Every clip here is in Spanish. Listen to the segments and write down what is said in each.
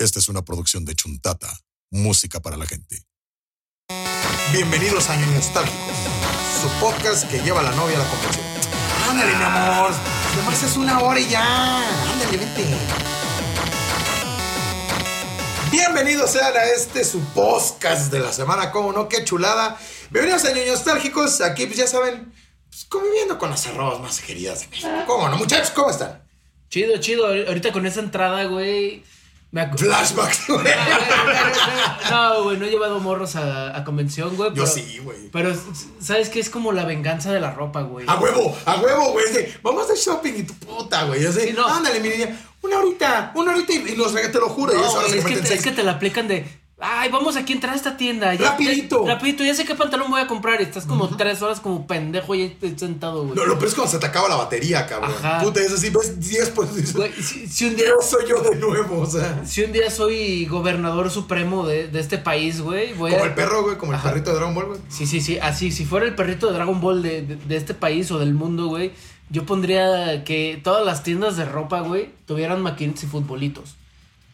Esta es una producción de Chuntata, música para la gente. Bienvenidos a Año Nostálgicos, su podcast que lleva a la novia a la convención. Ándale, mi amor. Además es una hora y ya. Ándale, vente. Bienvenidos sean a este su podcast de la semana, como no, qué chulada. Bienvenidos a Año Nostálgicos, aquí pues ya saben, pues, conviviendo con las arrobas más queridas de México. ¿Cómo no, muchachos? ¿Cómo están? Chido, chido. Ahorita con esa entrada, güey. Me ac- Flashbacks, güey. No, güey, no he llevado morros a, a convención, güey. Yo pero- sí, güey. Pero, ¿sabes qué? Es como la venganza de la ropa, güey. A huevo, a huevo, güey. Vamos de shopping y tu puta, güey. Yo sé, Sí, no. ándale, mi niña. Una horita, una horita y, y los te lo juro. y No, eso ahora güey, se es, que te, es que te la aplican de. Ay, vamos aquí a entrar a esta tienda. ya- Rapidito. ya- rapidito, ya sé qué pantalón voy a comprar. Estás como tres horas como pendejo y sentado, güey. No, lo peor es cuando se te acaba la batería, cabrón. Ajá. Puta, es así, ves 10 pues si, si un día. yo soy yo de nuevo, o sea. Si un día soy gobernador supremo de, de este país, güey, voy Como a... el perro, güey, como el perrito de Dragon Ball, güey. Sí, sí, sí, así, si fuera el perrito de Dragon Ball de, de- de este país o del mundo, güey, yo pondría que todas las tiendas de ropa, güey, tuvieran maquinitas y futbolitos.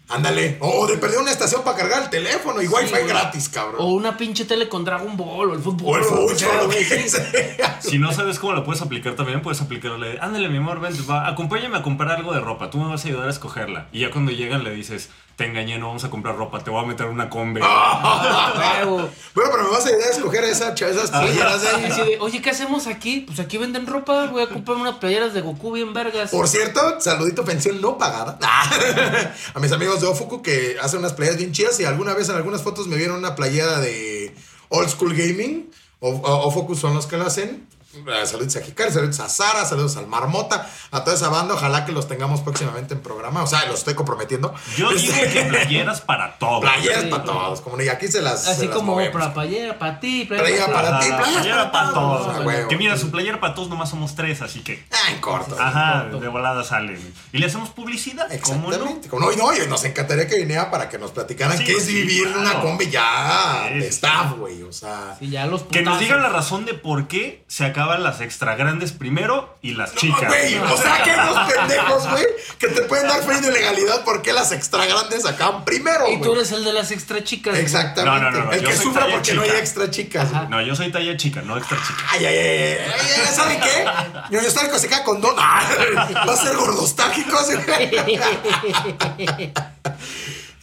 Ándale. O de perder una estación para cargar el teléfono y wifi güey. gratis, cabrón. O una pinche tele con Dragon Ball o el fútbol. O el sea, güey, sí. sea. Si no sabes cómo la puedes aplicar también, puedes aplicarle, ándale mi amor, ven, va, acompáñame a comprar algo de ropa, tú me vas a ayudar a escogerla. Y ya cuando llegan le dices, te engañé, no vamos a comprar ropa, te voy a meter una combe. Ah. Bueno, pero me vas a ayudar a escoger esa, esas playeras ahí. sí, de, Oye, ¿qué hacemos aquí? Pues aquí venden ropa, voy a comprar unas playeras de Goku bien vergas. Por cierto, saludito pensión no pagada. a mis amigos de Ofuku que hacen unas playeras bien chidas y alguna vez en algunas fotos me vieron una playera de Old School Gaming. O, o- Ofuku son los que la hacen. Eh, Saludos a Hikari, saludos a Sara, saludos al Marmota, a toda esa banda. Ojalá que los tengamos próximamente en programa. O sea, los estoy comprometiendo. Yo digo Este, que playeras para todo. Playeras Sí, para todos. Como y aquí se las. Así se las como movemos. para playera, para ti, Playera para ti, playera playera para para todos. todos. Que mira, su playera para todos nomás somos tres, así que... Ah, en corto. Ajá, de volada salen. Y le hacemos publicidad, ¿cómo no? Exactamente. Como no, y no, y nos encantaría que viniera para que nos platicaran Sí, qué es vivir una combi ya Sí, de staff, güey. O sea. Sí, ya los Que nos digan la razón de por qué se las extra grandes primero y las chicas. Güey, o sea, que los pendejos, güey, que te pueden dar fe de ilegalidad porque las extra grandes acaban primero, Y tú eres el de las extra chicas. güey. Exactamente. No, no, no, el que talla porque no hay extra chicas. No, yo soy talla chica, no extra chica. Ay, ay, ay, ay, ¿saben qué? Yo histórico se queda con dos. Ay, Va a ser gordostágico.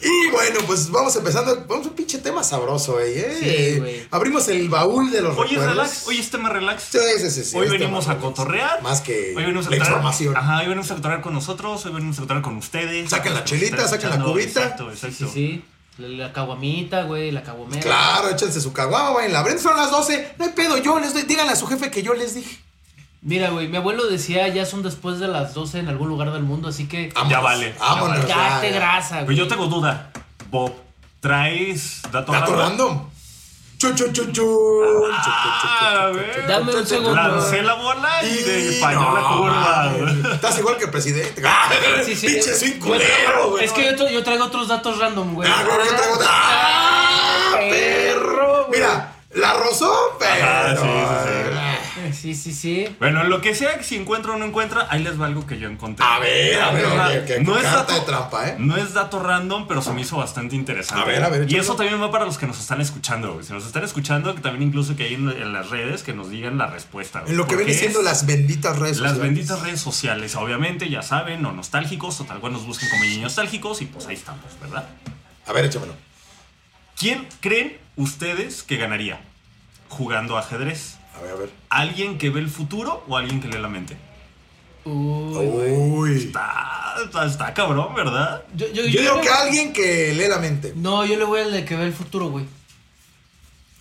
Y bueno, pues vamos empezando. Vamos a un pinche tema sabroso, güey. ¿eh? Sí, güey. Abrimos el baúl de los Hoy es recuerdos. relax, hoy es tema relax. Sí, sí, sí, sí, hoy venimos a cotorrear. Más que Hoy venimos a la cotorrear- información. Ajá, hoy venimos a cotorrear con nosotros, hoy venimos a cotorrear con ustedes. Saquen la chelita, saquen la cubita. Exacto, exacto. Sí, sí. La, la caguamita, güey, la caguamera. Claro, échense su caguama, güey. La Brenda son las 12. No hay pedo, yo les doy. Díganle a su jefe que yo les dije. Mira, güey, mi abuelo decía ya son después de las 12 en algún lugar del mundo, así que Vámonos, vale, ya Vámonos. vale. ya, date ya. grasa, Pero güey. yo tengo duda. Bob, ¿traes dato, Dato random? random. Chu, chu, chu, chu. Ah, Dame un segundo. Lancé la bola y de Y falló la no, curva. mames. Estás igual que el presidente. Sí, sí. Pinche Yo- culero, güey. Es que yo, tra- yo traigo otros datos random, güey. Ah, güey, yo traigo- ¡Ah, perro! güey. Mira, la rozó, pero. Ajá, sí, sí, Eh, Sí, sí, sí. Bueno, en lo que sea, que si encuentra o no encuentra, ahí les va algo que yo encontré. A ver, a ver, Ajá. oye, que no es dato, de trampa, ¿eh? No es dato random, pero se me hizo bastante interesante. A ver, a ver, Y eso también va para los que nos están escuchando, güey. Si nos están escuchando, que también incluso que hay en, en las redes que nos digan la respuesta. güey. En lo que viene siendo las benditas redes Las sociales. benditas redes sociales, obviamente, ya saben, o nostálgicos, o tal cual nos busquen como niños nostálgicos, y pues ahí estamos, ¿verdad? A ver, échamelo. ¿Quién creen ustedes que ganaría jugando ajedrez? A ver, a ver. ¿Alguien que ve el futuro o alguien que lee la mente? Uy. Uy. Está, está, está cabrón, ¿verdad? Yo, yo, Yo yo digo que alguien que lee la mente. No, yo le voy al de que ve el futuro, güey.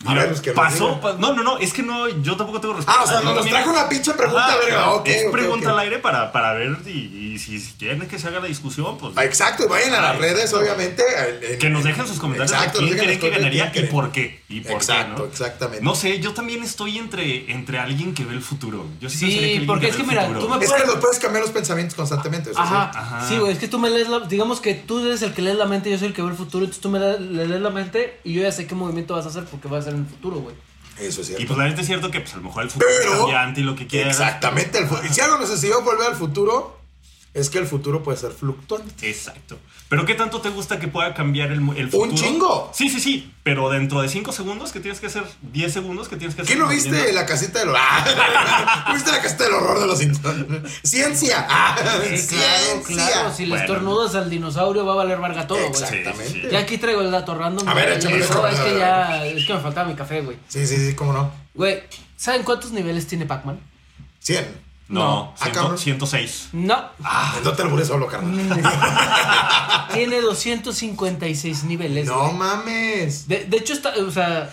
A ver, pues que pasó. pa- no, no, no, es que no, yo tampoco tengo respuesta. Ah, o sea, Yo nos trajo una pinche pregunta, verga. Ok, es pregunta al aire para, para ver y, y si, si quieren que se haga la discusión, pues. Ah, Exacto, y vayan a las redes, obviamente. en- en- Que nos dejen sus comentarios Exacto, nos quién creen que ganaría y por qué. Y por Exacto, qué, ¿no? exactamente. No sé, yo también estoy entre, entre alguien que ve el futuro. Yo sí, Sí, que porque ve es que el mira, futuro. tú me- Es que nos puedes cambiar los pensamientos constantemente. eso sí. Ajá. Ajá. Sí, güey, es que tú me lees la. Digamos que tú eres el que lees la mente, yo soy el que ve el futuro. Entonces tú me le- le lees la mente y yo ya sé qué movimiento vas a hacer porque va a ser en el futuro, güey. Eso es cierto. Y pues la neta es cierto que pues a lo mejor el futuro es cambiante y lo que quieras. Exactamente. El si algo nos enseñó volver al futuro, es que el futuro puede ser fluctuante. Exacto. Pero ¿qué tanto te gusta que pueda cambiar el, el futuro? ¡Un chingo! Sí, sí, sí. Pero dentro de 5 segundos que tienes que hacer 10 segundos que tienes que hacer. ¿Qué no viste la casita del horror? Ah, ¿No ¿Viste la casita del horror de los Simpsons? ¡Ciencia! Ah, Sí, claro, ¡Ciencia! claro. Si le Bueno. estornudas al dinosaurio va a valer varga todo, güey. Exactamente. Sí, sí. Ya aquí traigo el dato random. A ver, échame. es que ya. Es que me faltaba mi café, güey. Sí, sí, sí, cómo no. Güey, ¿saben cuántos niveles tiene Pac-Man? 100. No, No. Ah, ciento- cabrón. 106. No. Ah, no te albures solo, carnal. Tiene 256 niveles. No güey. mames. De, de hecho, está, o sea,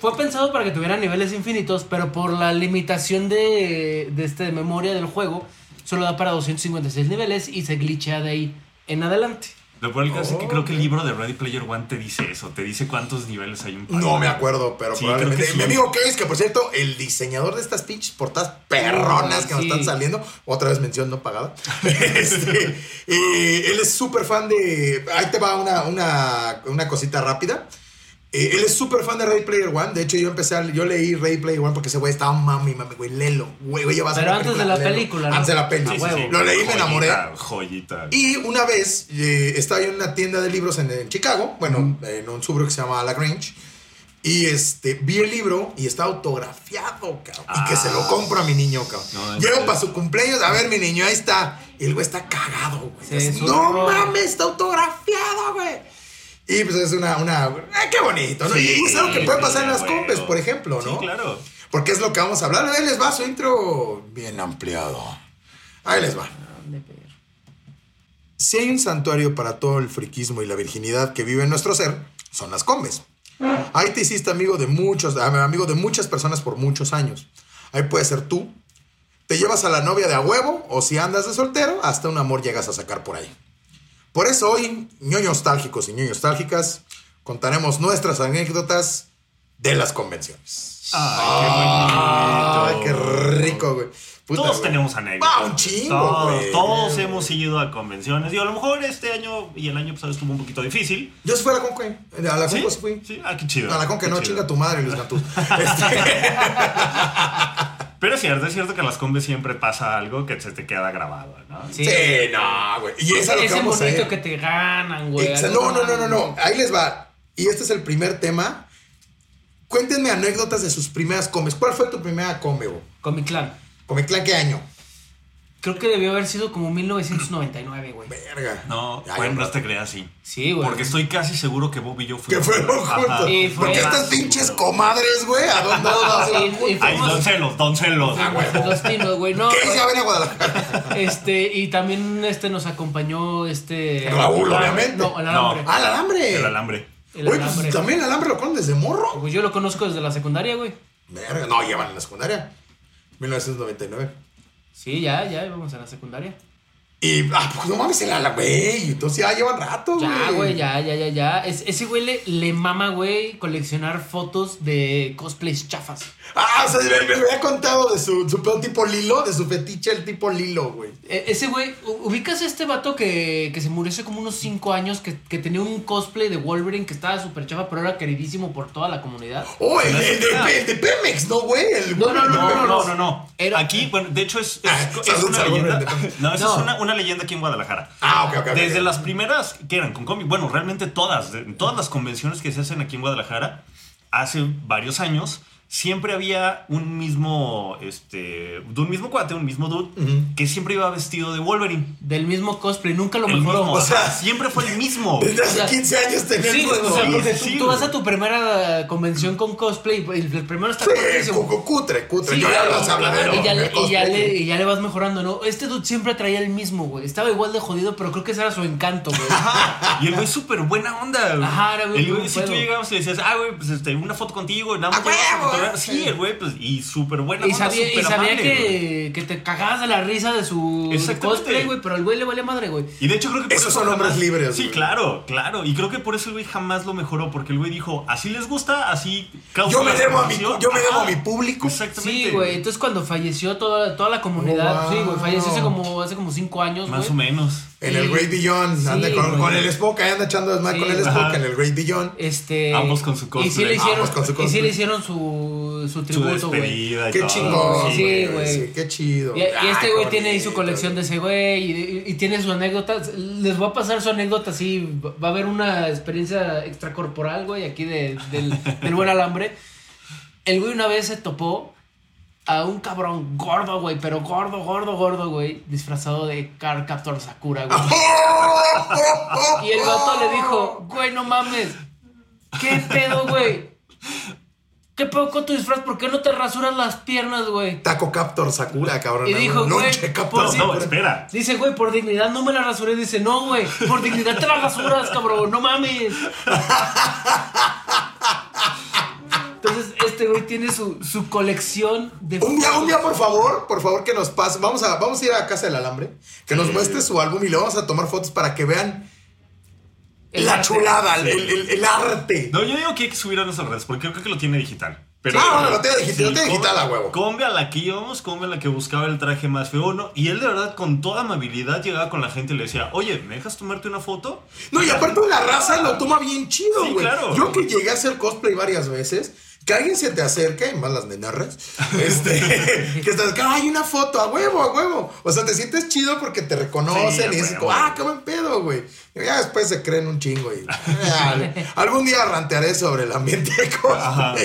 fue pensado para que tuviera niveles infinitos, pero por la limitación de, de este, memoria del juego, solo da para 256 niveles y se glitchea de ahí en adelante. Lo peor del caso es que Oh, creo que el ok. libro de Ready Player One te dice eso. Te dice cuántos niveles hay en Pac-Man. No me acuerdo, pero Sí, probablemente. creo que sí. Mi amigo Case, que por cierto, el diseñador de estas pinches portadas perronas que nos Sí. están saliendo, otra vez mención no pagada. Este, eh, él es súper fan de. Ahí te va una, una, una cosita rápida. Eh, él es súper fan de Ready Player One. De hecho, yo empecé a. Yo leí Ready Player One porque ese güey estaba mami, mami, güey, lelo. Güey, güey, vas a Pero ver antes de película, ¿no? Antes de la peli. A Sí, sí, huevo. sí. Lo leí y me enamoré. Joyita. Y una vez eh, estaba yo en una tienda de libros en, en Chicago, bueno, en un suburbio que se llama La Grange. Y este, vi el libro y está autografiado, cabrón. y que se lo compro a mi niño, cabrón. No, Llego para su cumpleaños, a ver, mi niño, ahí está. Y el güey está cagado, güey. Sí, no horror. mames, está autografiado, güey. Y pues es una, una, ¡ay, qué bonito, ¿no? Sí, y es algo que puede pasar en las güey. compes, por ejemplo, ¿no? Sí, claro. Porque es lo que vamos a hablar. Ahí les va su intro bien ampliado. Ahí les va. Si hay un santuario para todo el friquismo y la virginidad que vive en nuestro ser, son las combes. Ahí te hiciste amigo de muchos, amigo de muchas personas por muchos años. Ahí puede ser tú. Te llevas a la novia de a huevo, o si andas de soltero, hasta un amor llegas a sacar por ahí. Por eso hoy, ñoños nostálgicos y ñoños nostálgicas, contaremos nuestras anécdotas de las convenciones. Ay, Ay, qué qué bonito. rico, güey. Puta, Todos güey. tenemos anécdotas. Ah, un chingo, Todos, güey. todos hemos ido a convenciones. Y a lo mejor este año y el año pasado estuvo un poquito difícil. Yo fui a la Conque. A la. Conque sí fui. Sí, ah, qué chido. A la Conque Qué no, chido. chinga tu madre, Luis Gatús. Este, Pero es cierto, es cierto que a las combes siempre pasa algo que se te queda grabado, ¿no? Sí. sí, no, güey. Y es a lo que Ese vamos a bonito ir. que te ganan, güey. Exa- No, no, no, no, no. Ahí les va. Y este es el primer tema. Cuéntenme anécdotas de sus primeras comes. ¿Cuál fue tu primera come, güey? Con mi clan. ¿Comeclán qué año? Creo que debió haber sido como 1999, güey. Verga. No, Ya, bueno, no te creas así. Sí, güey. Porque estoy casi seguro que Bob y yo Que fuimos. fueron Ajá. juntos. Y fue- Porque estas pinches comadres, güey, ¿a dónde vas? Y- y Ay, dónselos, dónselos. Ah, güey. Los tinos, güey. No, ¿Qué a Guadalajara? Este, y también este nos acompañó este. Raúl, obviamente. No, el alambre. ¡Ah, el alambre! El alambre. El alambre. pues también el alambre lo ponen desde morro. Pues yo lo conozco desde la secundaria, güey. Verga, no, llevan en la secundaria. 1999. Sí, ya, ya íbamos a la secundaria. Y, ah, pues no mames, el alambre, güey. Entonces ya llevan rato, güey. Ya, güey, ya, ya, ya, ya. Es- ese güey le, le mama, güey, coleccionar fotos de cosplays chafas. Ah, o sea, me, me había contado de su, su pedo tipo Lilo, de su fetiche el tipo Lilo, güey. E- ese güey, ubicas a este vato que, que se murió hace como unos 5 años, que, que tenía un cosplay de Wolverine que estaba súper chafa, pero era queridísimo por toda la comunidad. Oh, el, el de, el de Pemex, ¿no, güey? No, no, No, no, no, no. no. Era- Aquí, bueno, de hecho es, es, Ah, es una leyenda. No, esa No. es una, una leyenda aquí en Guadalajara. Ah, ok, ok. Desde las primeras que eran con cómic, bueno, realmente todas, todas las convenciones que se hacen aquí en Guadalajara, hace varios años, siempre había un mismo, este, de un mismo cuate, un mismo dude, que siempre iba vestido de Wolverine. Del mismo cosplay, nunca lo El mejoró. mismo, o sea, siempre fue el mismo. Desde hace o sea, 15 años tenía Sí, el güey, o sea, Sí, porque sí, tú, sí, tú vas güey. a tu primera convención con cosplay y el primero está Sí, cutre, cutre. Sí, Yo ya claro, los hablaré. y, ya y, ya le, y ya le vas mejorando, ¿no? Este dude siempre traía el mismo, güey. Estaba igual de jodido, pero creo que ese era su encanto, güey. Ajá, y el güey súper buena onda. güey. Ajá, era bien el güey, si tú llegabas y le decías, ah, güey, pues este, una foto contigo, nada más ¡A llevas a huevo! fotografiar". Sí, el güey, pues, y súper buena Y onda, sabía, y sabía amable, que, que te cagabas de la risa de su cosplay, güey, pero al güey le valía madre, güey. Y de hecho creo que por Esos eso son hombres jamás- libres, Sí, claro, claro. Y creo que por eso el güey jamás lo mejoró, porque el güey dijo, así les gusta, así causa Yo me debo a mi, sensación". yo me debo a mi público. Exactamente. Sí, güey. Entonces cuando falleció toda, toda la comunidad, Oh, wow. sí, güey, falleció hace como, hace como cinco años, Más o menos. En el Great Beyond. Sí, anda con, el Spock, ahí anda echando desmadre Sí, con el. Spock Ajá. en el Great Beyond. Este. Ambos con su Y sí cosplay. le hicieron, Ambos con su y sí le hicieron su, su tributo, güey. Qué chingón, Sí, güey. Sí, qué chido. Y, este güey tiene ahí su colección de ese güey y, y- y tiene su anécdota. Les voy a pasar su anécdota así. Va a haber una experiencia extracorporal, güey, aquí de- del, del buen alambre. El güey una vez se topó a un cabrón gordo, güey, pero gordo, gordo, gordo, güey, disfrazado de Car Captor Sakura, güey. Y el vato le dijo, güey, no mames. ¿Qué pedo, güey? ¿Qué pedo con tu disfraz? ¿Por qué no te rasuras las piernas, güey? Taco Captor Sakura, cabrón. Y dijo, güey, No, no, espera. Dice, güey, por dignidad no me la rasuré. Dice, no, güey, por dignidad te la rasuras, cabrón, no mames. Este güey tiene su, su colección de. Un día, un día, por favor, por favor, que nos pase. Vamos a, vamos a ir a Casa del Alambre, que nos muestre su álbum y le vamos a tomar fotos para que vean El la arte. chulada, el, el- el arte. No, yo digo que hay que subir a nuestras redes porque yo creo que lo tiene digital. Pero, Ah, no, lo tiene digital, lo tiene digital a huevo. Combe a la que íbamos, Combe a la que buscaba el traje más feo, ¿no? Y él de verdad, con toda amabilidad, llegaba con la gente y le decía, oye, ¿me dejas tomarte una foto? No, y aparte la raza lo toma bien chido, Sí, güey. claro. Yo que llegué a hacer cosplay varias veces, que alguien se te acerque, más las nenarras, este, que estás, hay una foto, a huevo, a huevo. O sea, te sientes chido porque te reconocen Sí, y dices, ah, qué buen pedo, güey. Y Ya después se creen un chingo y algún día rantearé sobre el ambiente de cosplay. Ajá.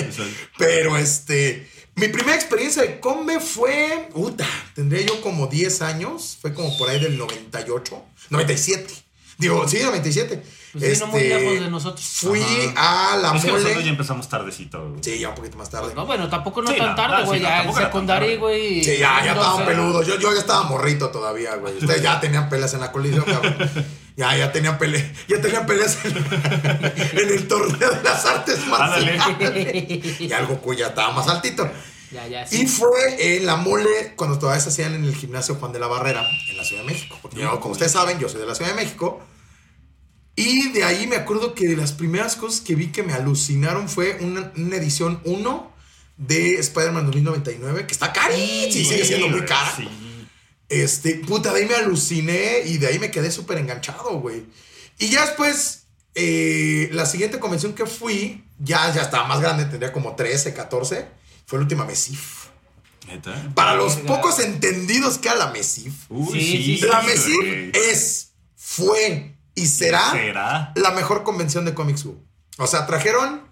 Pero este, mi primera experiencia de combe fue, puta, tendría yo como 10 años, fue como por ahí del 98, 97. Digo, sí, 97. Pues no muy Este, lejos de nosotros. Fui a la es que nosotros ya mole. empezamos tardecito. güey. Sí, ya un poquito más tarde. No, bueno, tampoco no Sí, tan no, tarde, no, güey. sí, no, ya en secundaria, güey. Sí, ya, ya estaban doce. peludos. Yo, yo ya estaba morrito todavía, güey. Ustedes ya tenían peleas en la colisión, cabrón. Ya, ya tenían peleas. Ya tenían peleas en, en el torneo de las artes marciales. Y algo cuya estaba más altito. Ya, ya, Y sí. fue en la mole cuando todavía se hacían en el gimnasio Juan de la Barrera, en la Ciudad de México. Porque yo, como ustedes saben, yo soy de la Ciudad de México. Y de ahí me acuerdo que de las primeras cosas que vi que me alucinaron fue una, una edición 1 de Spider-Man 2099, que está carísima, sí, sigue siendo muy cara. Sí. Este, puta, de ahí me aluciné y de ahí me quedé súper enganchado, güey. Y ya después, eh, la siguiente convención que fui, ya, ya estaba más grande, tendría como 13, 14, fue la última Mesif. ¿Neta? Para los pocos entendidos que a la Mesif, Uy, Sí, sí. sí, la sí, Mesif es, fue y será ¿Será? la mejor convención de Comics U. O sea, trajeron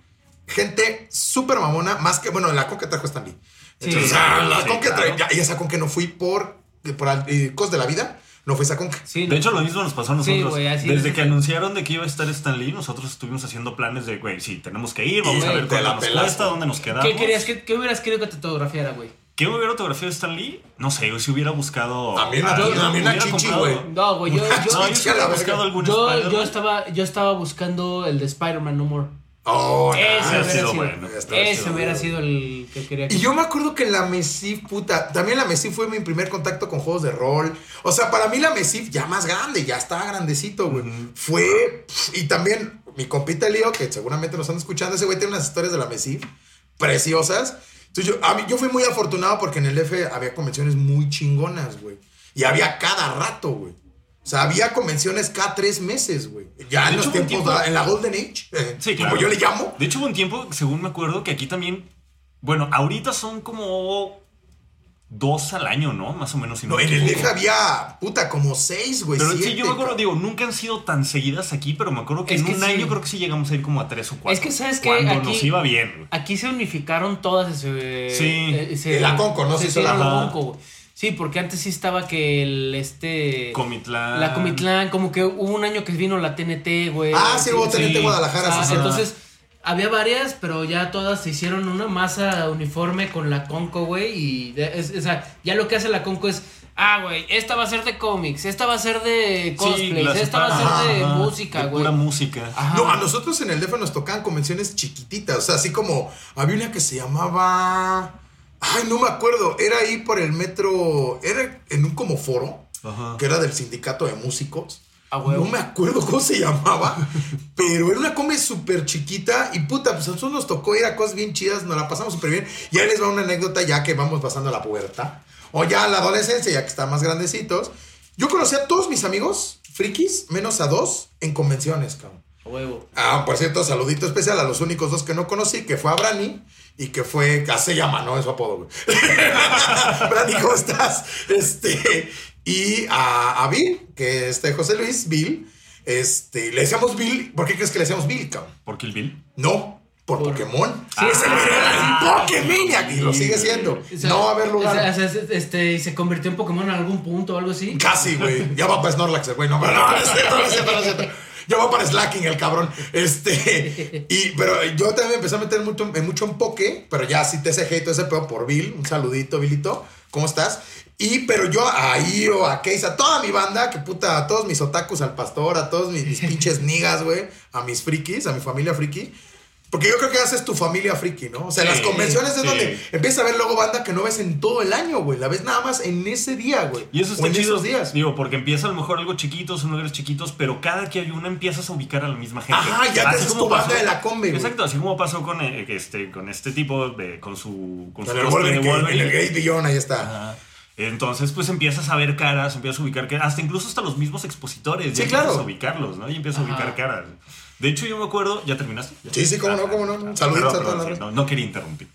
gente súper mamona, más que, bueno, la con que trajo Stan Lee. Sí. Entonces, o sea, la Sí, con que claro. trae, ya, y esa con que no fui por, por eh, cosas de la vida, no fui esa con que. Sí, De hecho, lo mismo nos pasó a Sí, nosotros. güey, así Desde es. que anunciaron de que iba a estar Stan Lee, nosotros estuvimos haciendo planes de, güey, sí, tenemos que ir, vamos Y a ver cuánto nos cuesta, dónde nos quedamos. ¿Qué querías? ¿Qué, qué hubieras querido que te autografiara, güey? ¿Qué hubiera autografiado de Stan Lee? No sé, si hubiera buscado. A mí una- a mí una hubiera chichi, comprado- güey. No, güey, yo, No, yo, yo la hubiera verga. buscado algún yo, yo estaba, yo estaba buscando el de Spider-Man No More. Oh, Ese hubiera sido sido, bueno. Está ese hubiera sido el que quería que Y yo me acuerdo que la Mesif, puta, también la Mesif fue mi primer contacto con juegos de rol. O sea, para mí la Mesif ya más grande, ya estaba grandecito, güey. Fue, y también mi compita Leo, que seguramente nos están escuchando, ese güey tiene unas historias de la Mesif preciosas. Entonces yo, a mí, yo fui muy afortunado porque en el F había convenciones muy chingonas, güey. Y había cada rato, güey. O sea, había convenciones cada tres meses, güey. Ya De en los hecho, hubo un tiempos, tiempo- en la Golden Age, eh, Sí, como claro. yo le llamo. De hecho, hubo un tiempo, según me acuerdo, que aquí también. Bueno, ahorita son como dos al año, ¿no? Más o menos. Si no, en el. DF había, puta, como seis, güey. Pero sí, siete, yo me acuerdo, digo, nunca han sido tan seguidas aquí, pero me acuerdo que Es en que un sí. año creo que sí llegamos a ir como a tres o cuatro. Es que, ¿sabes qué? Cuando Aquí- nos iba bien. güey. Aquí se unificaron todas ese. Sí. ese- El Aconco, ¿no? Se Se hizo la- la Ajá. Aconco, güey. Sí, porque antes sí estaba que el este. Comitlán. La Comitlán, como que hubo un año que vino la TNT, güey. Ah, sí, hubo TNT Guadalajara, Ah, sí, sí. entonces, había varias, pero ya todas se hicieron una masa uniforme con la Conco, güey. Y, de- es- ya lo que hace la Conco es. Ah, güey, esta va a ser de cómics, esta va a ser de cosplays, esta va a ser de Ajá, música, güey. Pura música. Ajá. No, a nosotros en el DF nos tocaban convenciones chiquititas. O sea, así como había una que se llamaba. Ay, no me acuerdo. Era ahí por el metro. Era en un como foro. Ajá. Que era del sindicato de músicos. Ah. No me acuerdo cómo se llamaba. pero era una come súper chiquita. Y puta, pues a nosotros nos tocó ir a cosas bien chidas. Nos la pasamos súper bien. Y ahí les va una anécdota ya que vamos pasando a la pubertad. O ya a la adolescencia, ya que están más grandecitos. Yo conocí a todos mis amigos frikis, menos a dos, en convenciones, cabrón. A huevo. Ah, por cierto, saludito especial a los únicos dos que no conocí, que fue a Brani y que fue, ah, se llama, ¿no? Es su apodo, güey. Brani, ¿cómo estás? Este, y a, a Bill, que este José Luis, Bill, este, le decíamos Bill, ¿por qué crees que le decíamos Bill, cabrón? ¿Por Kill Bill? No, por, Por- Pokémon. Sí, es el ah, Pokémon y lo sigue siendo. O sea, no va a haber lugar. o sea, este, y se convirtió en Pokémon en algún punto o algo así. Casi, güey. Ya va para Snorlax, el güey. No, pero no, no es cierto, no es cierto, no es cierto. Ya va para Slacking, el cabrón. Este. Y, pero yo también me empecé a meter mucho, en mucho en Poké, pero ya sí TCG y todo ese pedo por Bill. Un saludito, Billito. ¿Cómo estás? Y, pero yo a Io, a Case, a toda mi banda, que puta, a todos mis otakus, al pastor, a todos mis, mis pinches nigas, güey, a mis frikis, a mi familia friki. Porque yo creo que haces tu familia friki, ¿no? O sea, Sí, las convenciones es sí. donde empiezas a ver luego banda que no ves en todo el año, güey. La ves nada más en ese día, güey. Y eso O está en chido. esos días. Digo, porque empieza a lo mejor algo chiquito, son lugares chiquitos, pero cada que hay una empiezas a ubicar a la misma gente. Ajá, ya te Así haces como tu banda pasó- de la combi, güey. Exacto, así como pasó con, eh, este, con este tipo, de, con su, con su En el Wolverine, en el Great Beyond, ahí está. Ajá. Entonces, pues empiezas a ver caras, empiezas a ubicar caras, hasta incluso hasta los mismos expositores. ya Sí, empiezas claro. a ubicarlos, ¿no? Y empiezas a ubicar caras. De hecho, yo me acuerdo, ¿ya terminaste? Sí, sí, cómo no, cómo no. Ah, Saluditos perdón, a toda la perdón, sí, raza. no, no quería interrumpir.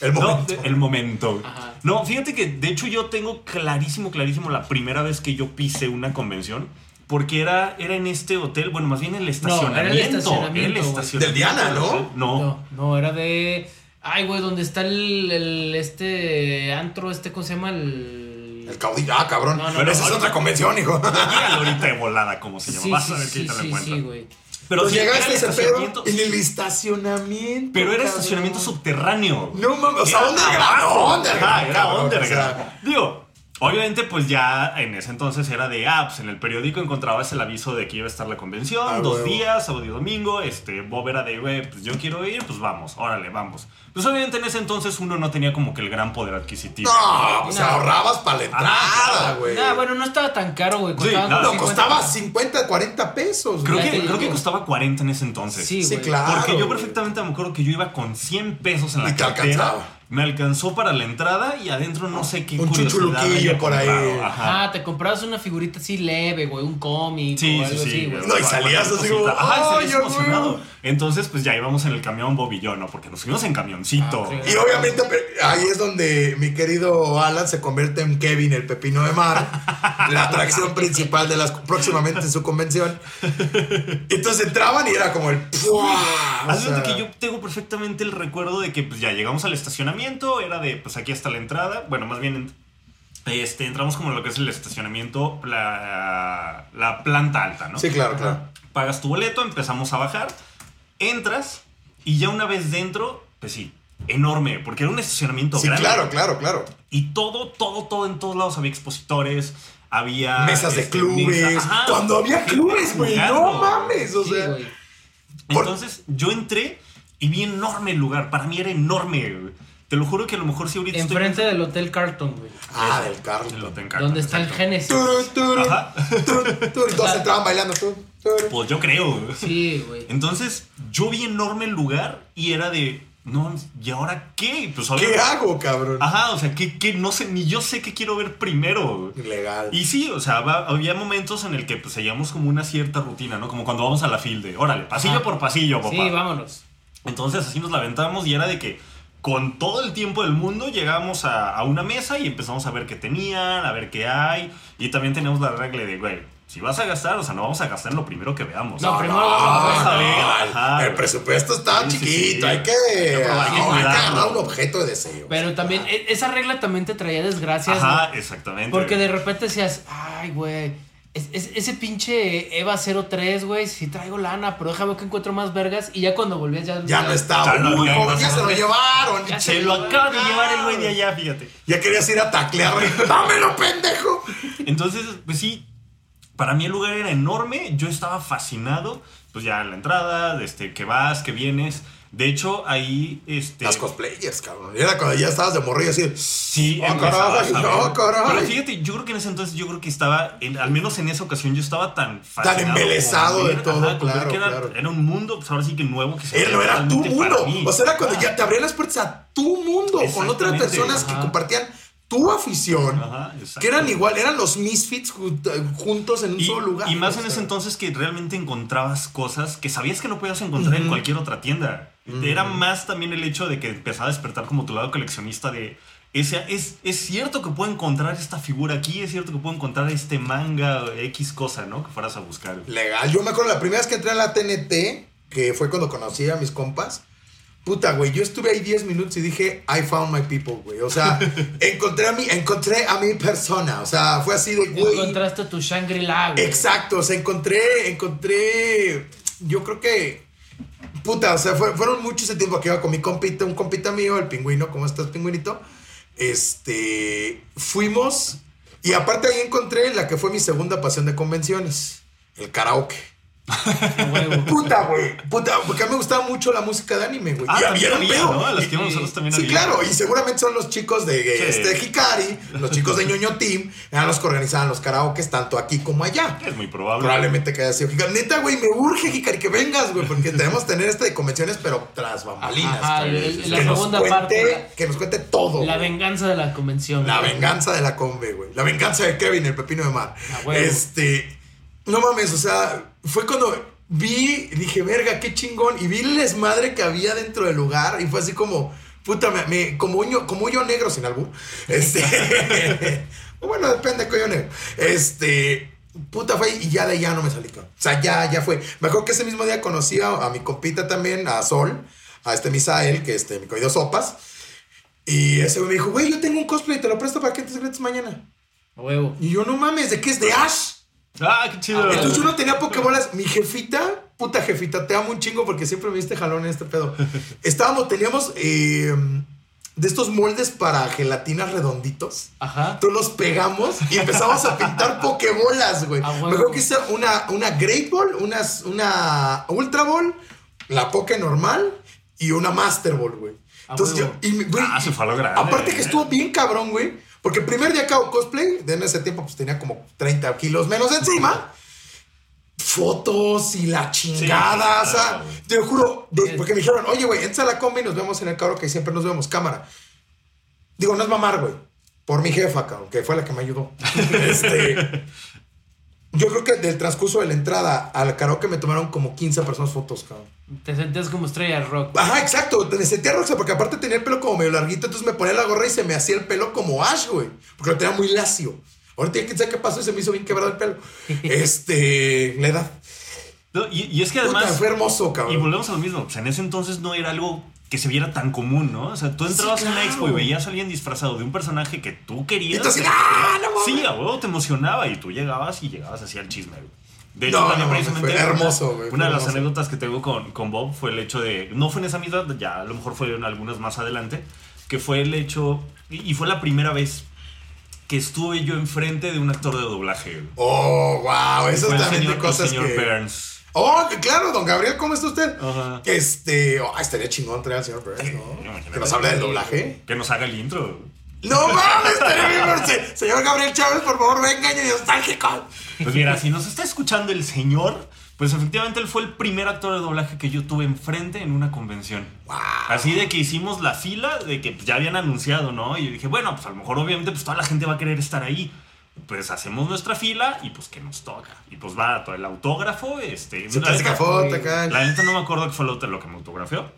El momento. No, el momento. Ajá. No, fíjate que de hecho yo tengo clarísimo, clarísimo la primera vez que yo pisé una convención. Porque era, era en este hotel, bueno, más bien el estacionamiento. era el estacionamiento, güey. estacionamiento Del Diana. No. No, no, era de. Ay, güey, donde está el, el- este antro, este, ¿cómo se llama? El. El caudillo. Ah, cabrón. No, no, pero no, esa es otra convención, hijo. Llega ahorita de volada, como se llama. Sí, Vas sí, a ver sí, ahorita lo sí, sí, güey. Pero Pues llegaste ese pedo estacionamiento. en el estacionamiento. Pero era cabrón. estacionamiento subterráneo. No mames, o sea, Era underground, era underground. sea. Digo, obviamente, pues ya en ese entonces era de apps. en el periódico encontrabas el aviso de que iba a estar la convención, Ah, dos huevo. días, sábado y domingo. Este, Bob era de, güey, pues yo quiero ir, pues vamos, órale, vamos. Pues obviamente en ese entonces uno no tenía como que el gran poder adquisitivo. No, pues No. ahorrabas para la entrada, güey. Ah, bueno, no estaba tan caro, güey. Sí, no, No, 50. costaba 50, 40 pesos. Creo que, creo que costaba 40 en ese entonces. Sí, Sí, claro. Porque yo perfectamente me acuerdo que yo iba con 100 pesos en la Y te cartera. alcanzaba. Me alcanzó para la entrada y adentro no sé qué Un chuchuluquillo por ahí. Ajá. Ah, te comprabas una figurita así leve, güey, un cómic Sí, o sí, algo sí. así, güey. No, y salías así como, Ajá, y salías ¡ay, emocionado. Entonces, pues ya íbamos en el camión Bob y yo, ¿no? Porque nos fuimos en camioncito. Ah, sí. Y obviamente ahí es donde mi querido Alan se convierte en Kevin, el pepino de mar, la atracción principal de las próximamente en su convención. Entonces entraban y era como el que yo tengo perfectamente el recuerdo de que pues ya llegamos al estacionamiento, era de pues aquí está la entrada, bueno, más bien este, entramos como en lo que es el estacionamiento, la, la planta alta, ¿no? Sí, claro, claro. Pagas tu boleto, empezamos a bajar, entras y ya una vez dentro, pues sí, enorme, porque era un estacionamiento Sí, grande. claro, claro, claro. Y todo, todo, todo, en todos lados había expositores, había... Mesas de este, clubes. Cuando había clubes, güey. No mames. O Sí, sea. Por- Entonces yo entré y vi enorme el lugar. Para mí era enorme. Te lo juro que a lo mejor si ahorita Enfrente del Hotel Carlton, güey. ah, Eso, del Carlton. el Hotel Carlton, Donde está el. Génesis. Turu, turu, Ajá. turu, turu. Y todos entraban bailando. turu. Pues yo creo. Sí, güey. Entonces yo vi enorme el lugar y era de, no, ¿y ahora qué? Pues ¿Qué hago, cabrón? Ajá, o sea, que, que no sé, ni yo sé qué quiero ver primero. güey. Ilegal. Y sí, o sea, va- había momentos en el que pues seguíamos como una cierta rutina, ¿no? Como cuando vamos a la fil de, órale, pasillo Ajá. por pasillo, papá. Sí, vámonos. Entonces así nos la aventamos y era de que con todo el tiempo del mundo llegábamos a, a una mesa y empezamos a ver qué tenían, a ver qué hay. Y también teníamos la regla de, güey, si vas a gastar, o sea, no vamos a gastar en lo primero que veamos. No, primero no, vamos a ver, no, ajá. el presupuesto está Sí, chiquito, sí. hay que, Hay que probar, hay que no, hay que cuidarlo. agarrar un objeto de deseo. Pero también, e- esa regla también te traía desgracias. Ajá, exactamente. Porque de repente decías, ay, güey. Es- es- ese pinche Eva 03, güey, sí traigo lana, pero déjame ver que encuentro más vergas. Y ya cuando volvías ya... ya no estaba. Ya no, Uy, ya joven, no, ya ya se lo llevaron. Ya Se lo acaba de llevar el güey de allá, fíjate. Ya querías ir a taclear. güey. ¡Dámelo, pendejo! Entonces, pues sí, para mí el lugar era enorme, yo estaba fascinado, pues ya la entrada, este, que vas, que vienes. De hecho, ahí, este... Las cosplayers, cabrón. Era cuando ya estabas de morrillo así. Sí, Oh, caray, oh, caray. Pero fíjate, yo creo que en ese entonces, yo creo que estaba, en- al menos en esa ocasión, yo estaba tan fascinado. embelesado de todo, claro, era, claro. era un mundo, pues ahora sí que nuevo, que se no abría era tu mundo. O sea, era cuando Ah. ya te abrían las puertas a tu mundo con otras personas que compartían tu afición, Ajá, que eran igual, eran los misfits juntos en un Y, solo lugar. y más o en ese entonces que realmente encontrabas cosas que sabías que no podías encontrar en cualquier otra tienda. Era más también el hecho de que empezaba a despertar como tu lado coleccionista de... Ese, es, es cierto que puedo encontrar esta figura aquí, es cierto que puedo encontrar este manga, X cosa, ¿no? Que fueras a buscar. Legal. Yo me acuerdo la primera vez que entré a la TNT, que fue cuando conocí a mis compas. Puta, güey, yo estuve ahí 10 minutos y dije, I found my people, güey. O sea, encontré a mi, encontré a mi persona. O sea, fue así de, güey. Encontraste tu Shangri-La, güey. Exacto, o sea, encontré, encontré, yo creo que, puta, o sea, fue- fueron mucho ese tiempo que iba con mi compita, un compita mío, el pingüino, ¿cómo estás, pingüinito? Este, fuimos, y aparte ahí encontré la que fue mi segunda pasión de convenciones, el karaoke. Huevo. Puta, güey. Puta, porque a mí me gustaba mucho la música de anime, güey. Ah, Y- había. Las que nosotros también Sí, había. claro, y seguramente son los chicos de Sí. este Hikari, los chicos de ñoño Team, eran los que organizaban los karaokes tanto aquí como allá. Es muy probable. Probablemente que haya sido Hikari. Neta, güey, me urge Hikari que vengas, güey, porque tenemos que tener este de convenciones, pero tras bambalinas. Ajá, cabrón. el- que la nos segunda cuente, parte. Que nos cuente todo. La güey. venganza de la convención. La güey. venganza de la combe, güey. La venganza de Kevin, el pepino de mar. A huevo. Este. No mames, o sea, fue cuando vi, dije, verga, qué chingón. Y vi el desmadre que había dentro del lugar. Y fue así como, puta, me, me- como, uño, como yo negro sin albur. Este. bueno, depende de coño negro. Este. Puta, fue y ya de ya no me salí. O sea, ya, ya fue. Me acuerdo que ese mismo día conocí a, a mi compita también, a Sol, a este Misael, que este, me cogió sopas. Y ese güey me dijo, güey, yo tengo un cosplay, te lo presto para que te secretos mañana. A huevo. Y yo, no mames, ¿de qué es? ¿De Ash? Ah, qué chido. Entonces yo no tenía pokebolas. Mi jefita, puta jefita, te amo un chingo porque siempre me diste jalón en este pedo. Estábamos, teníamos eh, de estos moldes para gelatinas redonditos. Ajá. Entonces los pegamos y empezamos a pintar pokebolas, güey. Ah, Me huevo. acuerdo que hice una, una Great Ball, unas- una Ultra Ball, la Poke normal y una Master Ball, güey. Ah, Entonces yo, y, güey, Ah, se fue a Aparte que estuvo bien cabrón, güey. Porque el primer día que hago cosplay, de en ese tiempo pues tenía como 30 kilos menos encima. Fotos y la chingada, Sí, o sea, claro. te juro, porque me dijeron, oye, güey, entra a la combi y nos vemos en el carro que siempre nos vemos, cámara. Digo, no es mamar, güey. Por mi jefa, cabrón, que fue la que me ayudó. este. Yo creo que del transcurso de la entrada al karaoke me tomaron como 15 personas fotos, cabrón. Te sentías como estrella de rock. Ajá, exacto. Me sentía roxa porque aparte tenía el pelo como medio larguito, entonces me ponía la gorra y se me hacía el pelo como Ash, güey. Porque lo tenía muy lacio. Ahorita ya quién sabe qué pasó y se me hizo bien quebrado el pelo. Este, la edad. No, y, y es que Puta, además. fue hermoso, Y cabrón. volvemos a lo mismo. Pues en ese entonces no era algo que se viera tan común, ¿no? O sea, tú entrabas Sí, a una claro. expo y veías a alguien disfrazado de un personaje que tú querías. Y que- ¡ah, no! Sí, a huevo te emocionaba y tú llegabas y llegabas así al chisme, güey. De hecho, No, también precisamente. fue hermoso, güey, Una de las hermoso. anécdotas que tengo con, con Bob fue el hecho de. No fue en esa misma, ya a lo mejor fueron algunas más adelante. Que fue el hecho. Y, y fue la primera vez que estuve yo enfrente de un actor de doblaje. Oh, wow. Eso también de cosas el señor que. Burns. Oh, que claro, don Gabriel, ¿cómo está usted? Ajá. Este, oh, estaría chingón traer al señor Burns, ¿no? Que nos hable del doblaje. Que nos haga el intro. No mames, estaría. Señor Gabriel Chávez, por favor, venga y nostálgico. Pues mira, si nos está escuchando el señor, pues efectivamente él fue el primer actor de doblaje que yo tuve enfrente en una convención. Así de que hicimos la fila, de que pues, ya habían anunciado, ¿no? Y yo dije, bueno, pues a lo mejor obviamente pues toda la gente va a querer estar ahí. Pues hacemos nuestra fila y pues que nos toca. Y pues va todo el autógrafo, este... Se la neta- foto acá. La neta no me acuerdo qué fue lo, lo que me autografió.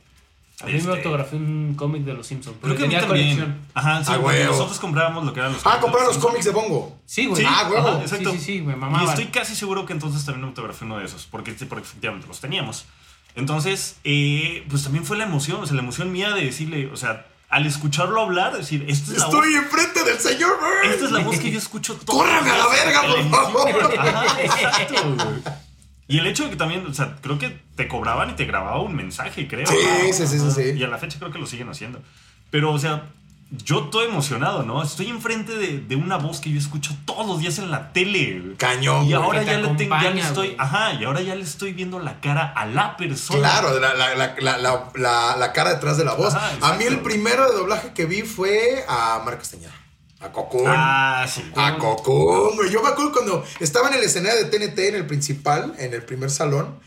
A mí me Este, autografié un cómic de los Simpsons. Creo que a mí tenía también. colección. Ajá, sí, Ah, porque huevo. nosotros comprábamos lo que eran los Ah, comprar los cómics de Bongo. Sí, güey. Sí, Ah, ajá, exacto. Sí, sí, sí, me Y mamaban. estoy casi seguro que entonces también me autografié uno de esos, porque, porque efectivamente los teníamos. Entonces, eh, pues también fue la emoción, o sea, la emoción mía de decirle, o sea, al escucharlo hablar, decir, esta es la voz, Estoy enfrente del señor Burns. esta es la voz que yo escucho todo. ¡Córrame a la verga, por favor! Ajá, exacto, güey. Y el hecho de que también, o sea, creo que te cobraban y te grababa un mensaje, creo. Sí, ¿no? sí, sí, sí, sí. Y a la fecha creo que lo siguen haciendo. Pero, o sea, yo estoy emocionado, ¿no? Estoy enfrente de, de una voz que yo escucho todos los días en la tele. güey. Cañón. Y ahora ya le, ya estoy, güey. ajá, y ahora ya le estoy viendo la cara a la persona. Claro, la, la, la, la, cara detrás de la voz. Ajá, a mí el primero de doblaje que vi fue a Marco Castañeda. A Cocoon. Ah, sí. A Cocoon, güey. Yo me acuerdo cuando estaba en el escenario de TNT, en el principal, en el primer salón.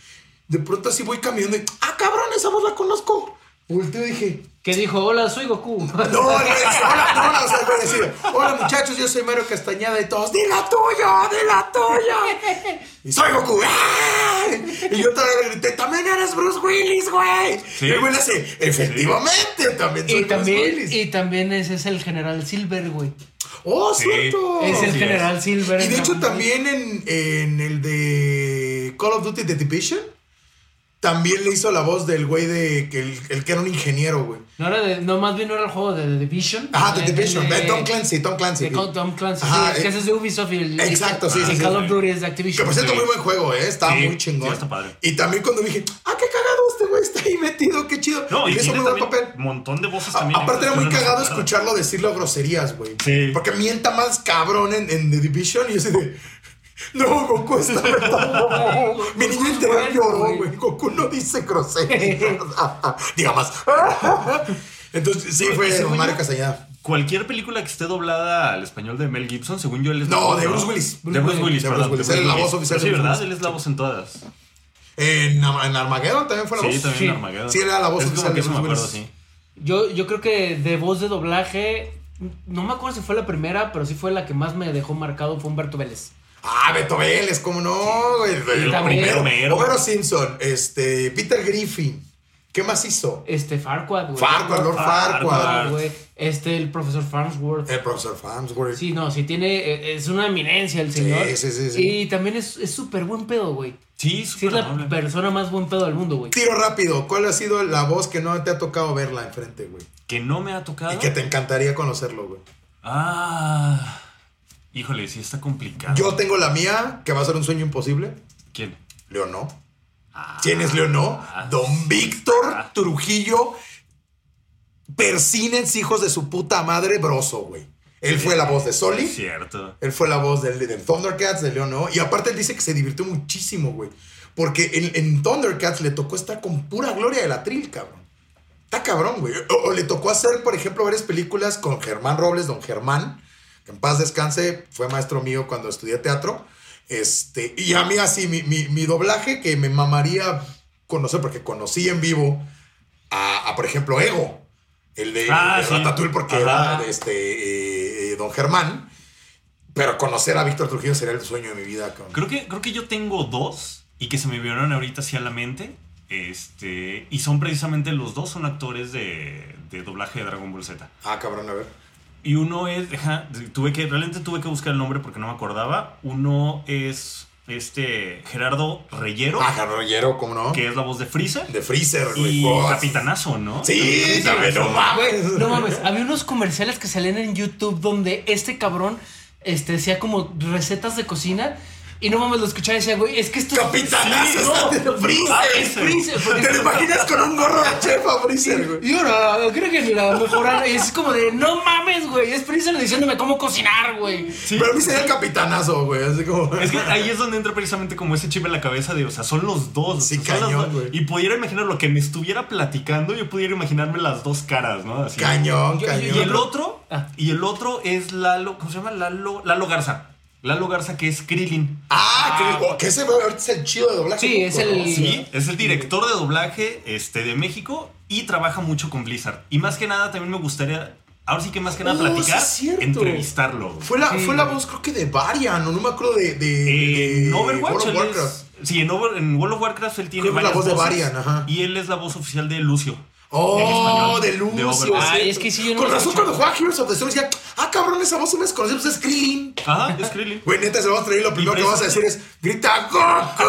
De pronto así voy caminando y, ah, cabrón, esa voz la conozco. Volteo y dije, Que dijo, hola, soy Goku. no, le voy a decir, hola, no, no, o sea, le voy a decir, hola muchachos, yo soy Mario Castañeda y todos, di la tuya, di la tuya. Y soy Goku. ¡ay! Y yo todavía grité, también eres Bruce Willis, güey. Sí. Y el güey le hace, efectivamente, también soy Y Bruce también, Willis. y también ese es el general Silver, güey. Oh, Sí. cierto. es el sí general Silver. Y de hecho también en, en el de Call of Duty The Division, también le hizo la voz del güey de que el, el que era un ingeniero, güey. No, era de, no, más bien no era el juego de The Division. Ajá, The De- Division, de- de Tom Clancy, Tom Clancy. De Tom Clancy, Ajá, sí, que eh, ese es de Ubisoft y el, Exacto, sí, y sí. Call of Duty es de Que Activision. por cierto, muy buen juego, ¿eh? Sí, muy chingón. sí, está padre. Y también cuando dije, ah, qué cagado este güey está ahí metido, qué chido. No, y hizo tiene muy buen papel. un montón de voces A- también. aparte era muy que cagado escucharlo decirlo groserías, güey. Sí. Porque mienta más cabrón en, en The Division y yo así de... No, Goku está verdad. Mi niño interior lloró, güey. Goku no dice groserías. Diga más. Entonces, sí, fue según Mario Castañeda. Cualquier película que esté doblada al español de Mel Gibson, según yo, él es No, de Bruce Willis. De Bruce Willis, De perdón. Bruce Willis. Él es la voz oficial Sí, ¿verdad? Él es la voz en todas. En, en Armageddon también fue la Sí, voz. también Sí. en Armageddon. Sí, era la voz Es oficial de Bruce Willis. sí. Yo, yo creo que de voz de doblaje, no me acuerdo si fue la primera, pero sí fue la que más me dejó marcado, fue Humberto Vélez. Ah, Beto Vélez, ¿cómo no? güey? El, primero. Homero Simpson, este, Peter Griffin. ¿Qué más hizo? Este, Farquaad, güey. Farquaad, Lord Farquaad. Farquaad, güey. Este, el profesor Farnsworth. El profesor Farnsworth. Sí, no, sí tiene, eh, es una eminencia el señor. sí, sí, sí. Y también es es súper buen pedo, güey. Sí, Sí, es súper la amable. persona más buen pedo del mundo, güey. Tiro rápido, ¿cuál ha sido la voz que no te ha tocado verla enfrente, güey? Que no me ha tocado. Y que te encantaría conocerlo, güey. Ah. Híjole, sí está complicado. Yo tengo la mía, que va a ser un sueño imposible. ¿Quién? Leonó. Ah. ¿Quién es Leonó? Don Víctor Ah. Trujillo. Persínense, hijos de su puta madre, broso, güey. Él fue la voz de Soli. Es cierto. Él fue la voz del, del Thundercats, de León, ¿no? Y aparte él dice que se divirtió muchísimo, güey. Porque en, en Thundercats le tocó estar con pura gloria de la tril, cabrón. Está cabrón, güey. O, o le tocó hacer, por ejemplo, varias películas con Germán Robles, don Germán, en paz descanse, fue maestro mío cuando estudié teatro. Este, y a mí así, mi, mi- mi doblaje que me mamaría conocer, porque conocí en vivo a, a, por ejemplo, Ego, el de, Ah, de sí. Ratatouille, porque Ajá. era este, eh, eh, don Germán. Pero conocer a Víctor Trujillo sería el sueño de mi vida. cabrón. Creo que, creo que yo tengo dos y que se me vinieron ahorita así a la mente. Este, y son precisamente los dos son actores de, de doblaje de Dragon Ball Z. Ah, cabrón, a ver. Y uno es, ajá, tuve que, realmente tuve que buscar el nombre porque no me acordaba. Uno es este Gerardo Reyero, Ah, Carrollero, ¿cómo no? que es la voz de Freezer. De Freezer. Y Oh, Capitanazo, ¿no? Sí, también, no mames. No mames, había unos comerciales que salían en YouTube donde este cabrón este, decía como recetas de cocina y no mames, lo escuchaba y decía, güey, es que esto Capitanazo, Sí, no, Freezer. es Freezer, porque- ¿Te lo imaginas con un gorro de chef a Freezer, güey? Y ahora, creo que la mejorar. Y es como de, no mames, güey. Es Freezer diciéndome cómo cocinar, güey. Sí. Pero a mí sería el capitanazo, güey. Así como. Es que ahí es donde entra precisamente como ese chip en la cabeza de, o sea, son los dos. Sí, o sea, cañón, dos. güey. Y pudiera imaginar lo que me estuviera platicando, yo pudiera imaginarme las dos caras, ¿no? Así. Cañón, Yo- yo- cañón. Y el otro, Ah. y el otro es Lalo, ¿cómo se llama? Lalo, Lalo Garza. Lalo Garza, que es Krillin. Ah, que, oh, que ese ahorita es el chido de doblaje. Sí, es el- ¿no? Sí, es el director de doblaje este, de México y trabaja mucho con Blizzard. Y más que nada, también me gustaría, ahora sí que más que nada Oh, platicar, sí es cierto. entrevistarlo. Fue la, Sí. fue la voz, creo que de Varian, o no me acuerdo de. de, Eh, de en Overwatch, World of Warcraft. es- sí, en, Over- en World of Warcraft él tiene Creo es la varias voz de Varian, ajá. Y él es la voz oficial de Lucio. Oh, de Lucio. Ay, es que sí, yo no Con razón, cuando jugaba Heroes of the Storm decía, ah, cabrón, esa voz no es conocida, pues es Krillin. Ajá, es Krillin. Güey, neta, se lo vamos a traer y lo primero que vas a decir es, grita Goku.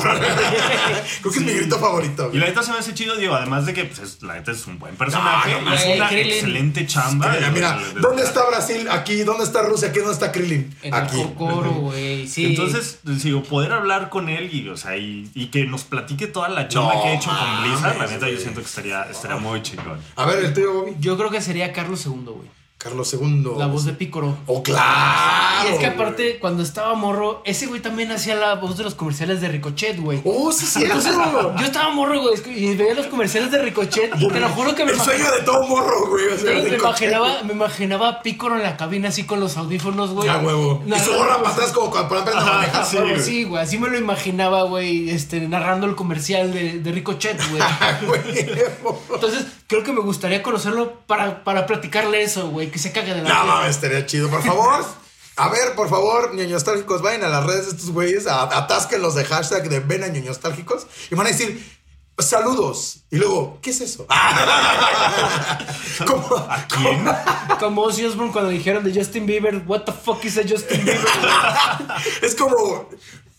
Creo que es mi grito favorito. Y la neta se me hace chido, digo, además de que pues, es- la neta es un buen personaje, No, no, es una Krillin. excelente chamba. Mira, mira, de- de- ¿dónde está Brasil? Aquí, ¿dónde está Rusia? Aquí, ¿dónde está Krillin? En Aquí. el cocoro, güey. Sí. Entonces, digo, poder hablar con él y, o sea, y, y que nos platique toda la chamba No que ha hecho con Blizzard, la neta yo siento que estaría, estaría muy chingón. A ver, el tío Bobby. Yo creo que sería Carlos II, güey. Carlos II. La voz de Pícoro. ¡Oh, claro! Y es que güey. aparte, cuando estaba morro, ese güey también hacía la voz de los comerciales de Ricochet, güey. ¡Oh, sí, sí! Entonces, yo estaba morro, güey, y veía los comerciales de Ricochet y te lo juro que me El sueño de todo morro, güey. o sea, Sí, me imaginaba, me imaginaba a Pícoro en la cabina así con los audífonos, güey. Ya, huevo. Y su gorra para atrás como cuando aprender a manejar. Sí, güey, sí, güey, así me lo imaginaba, güey, este, narrando el comercial de, de Ricochet, güey. Huevo. Entonces, creo que me gustaría conocerlo para, para platicarle eso, güey, que se cague de la No mames, estaría chido. Por favor. A ver, por favor, ñoños nostálgicos, vayan a las redes de estos güeyes, atásquenlos de hashtag de ven a ñoños nostálgicos y van a decir saludos. Y luego, ¿qué es eso? ¿Cómo? ¿A quién? Como Ozzy Osbourne cuando dijeron de Justin Bieber, what the fuck is a Justin Bieber? Es como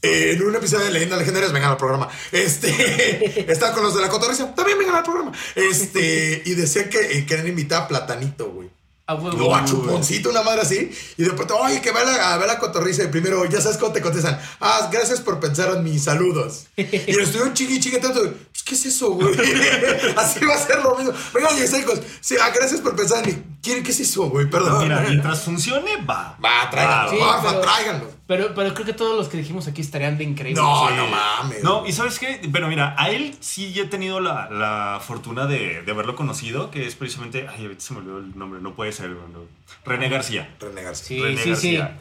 en un episodio de Leyendas Legendarias, vengan al programa. Este, están con los de la cotorriza, también vengan al programa. Este, y decían que eh, querían invitar a Platanito, güey. A huevo. O a Chuponcito, una madre así. Y de pronto, oye, que ve la, a ver la cotorriza. Y primero, ya sabes cómo te contestan. Ah, gracias por pensar en mis saludos. Y le estuvieron chingui, chingui, tanto. Pues, ¿qué es eso, güey? así va a ser lo mismo. Venga, oye, secos. Sí, ah, gracias por pensar en mí. ¿Quién- ¿Qué es eso, güey? Perdón. Mira, mientras funcione, va. Va, tráiganlo. Sí, porfa, pero- tráiganlo. Pero, pero creo que todos los que dijimos aquí estarían de increíbles. No, Sí. no mames. No, y sabes qué, pero mira, a él sí he tenido la, la fortuna de, de haberlo conocido, que es precisamente, ay, ahorita se me olvidó el nombre, no puede ser. René García. Renegarse. Sí, René sí, García.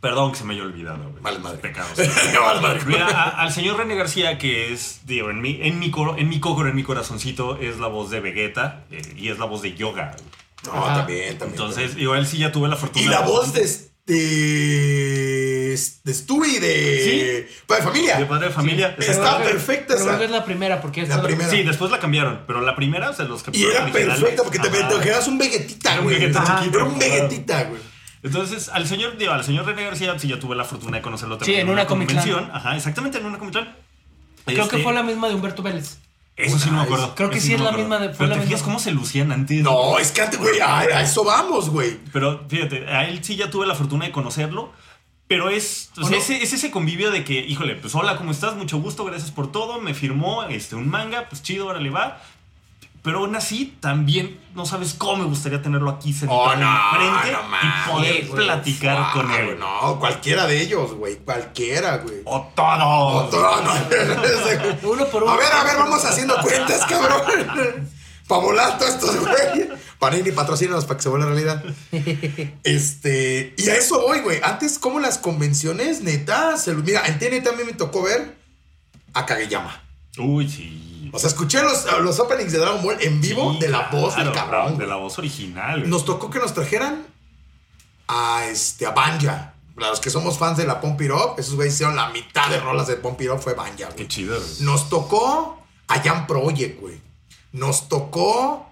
Perdón que se me haya olvidado. güey. Vale madre. Pecados. Madre. Mira, a- al señor René García, que es, digo, en mi, en mi coro, en mi en mi corazoncito, es la voz de Vegeta eh, y es la voz de Yoga. No, Ajá. también, también. Entonces, yo él sí ya tuve la fortuna. Y la voz de, de, de Stewie de Padre de Familia. de padre de familia. Pero Está que- perfecta Pero esa. que es la primera, porque La esta- primera. Sí, después la cambiaron, pero la primera, o sea, los Y era perfecta porque te, Ajá. te quedas un vegetita, un güey. Vegeta Ajá. chiquito, Era un vegetita, güey. Entonces, al señor, digo, al señor René García, sí ya tuve la fortuna de conocerlo Sí, también en una Con. convención. Ajá, exactamente, en una Comic Con. Creo Este, que fue la misma de Humberto Vélez. Eso sí no me acuerdo. Creo que sí es no la misma de- Pero la te misma. fijas cómo se lucían antes. No, es que antes, güey, a, a eso vamos, güey. Pero fíjate, a él sí ya tuve la fortuna de conocerlo. Pero es, o ¿O sea, no? ese, es ese convivio de que, híjole, pues hola, ¿cómo estás? Mucho gusto, gracias por todo. Me firmó este, un manga, pues chido, ahora le va. Pero aún así, también no sabes cómo me gustaría tenerlo aquí sentado Oh, no, enfrente no y poder platicar con él. No, cualquiera de ellos, güey. Cualquiera, güey. O todo. Otro, no. Uno por uno. A ver, a ver, vamos haciendo cuentas, cabrón. Para volar todos estos, güey. Panini, patrocínanos para que se vuelva realidad. Este. Y a eso voy, güey. Antes, como las convenciones, neta. Se, mira, en TNT también me tocó ver a Kageyama. Uy, sí. O sea, escuché los, los openings de Dragon Ball en vivo Sí, de la voz del cabrón. De la voz original. güey. Nos tocó que nos trajeran a este a Banja. Los que somos fans de la Pump It Up, esos güeyes hicieron la mitad de rolas de Pump It Up fue Banja, güey. Qué chido. güey. Nos tocó a Jam Project, güey. Nos tocó.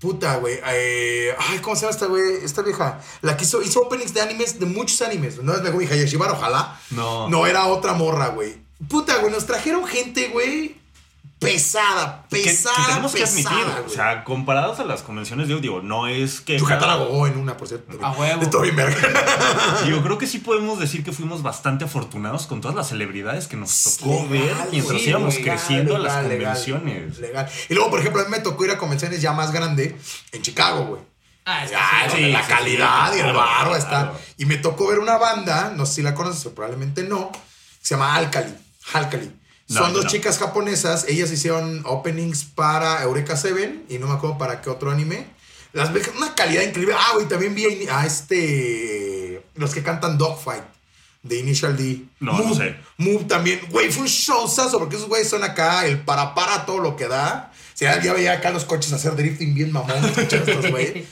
Puta, güey. eh, ay, ¿cómo se llama esta, güey? Esta vieja. La que hizo, hizo openings de animes, de muchos animes. No es Megumi Hayashibara, ojalá. No. No, era otra morra, güey. Puta, güey. Nos trajeron gente, güey. Pesada, Que, que pesada. tenemos que pesada, admitir, o sea, comparados a las convenciones, yo digo, no es que. Yucatán abogó en una, por cierto. A huevo. De verga. Digo, creo que sí podemos decir que fuimos bastante afortunados con todas las celebridades que nos tocó Legal, ver mientras sí, íbamos creciendo a las convenciones. Legal. Y luego, por ejemplo, a mí me tocó ir a convenciones ya más grande en Chicago, güey. Ah, es que Ah, sí, la sí, calidad sí, y el claro, barro está. Y me tocó ver una banda, no sé si la conoces, o probablemente no, se llama Alcali. Alcali. No, Son dos no. chicas japonesas, ellas hicieron openings para Eureka Seven y no me acuerdo para qué otro anime. Las una calidad increíble. Ah, güey, también vi a, este. Los que cantan Dogfight de Initial D. No, no sé. Move también. Güey, fue un showzazo porque esos güeyes son acá el para para todo lo que da. O sea, ya veía acá los coches hacer drifting bien mamón. estos güeyes.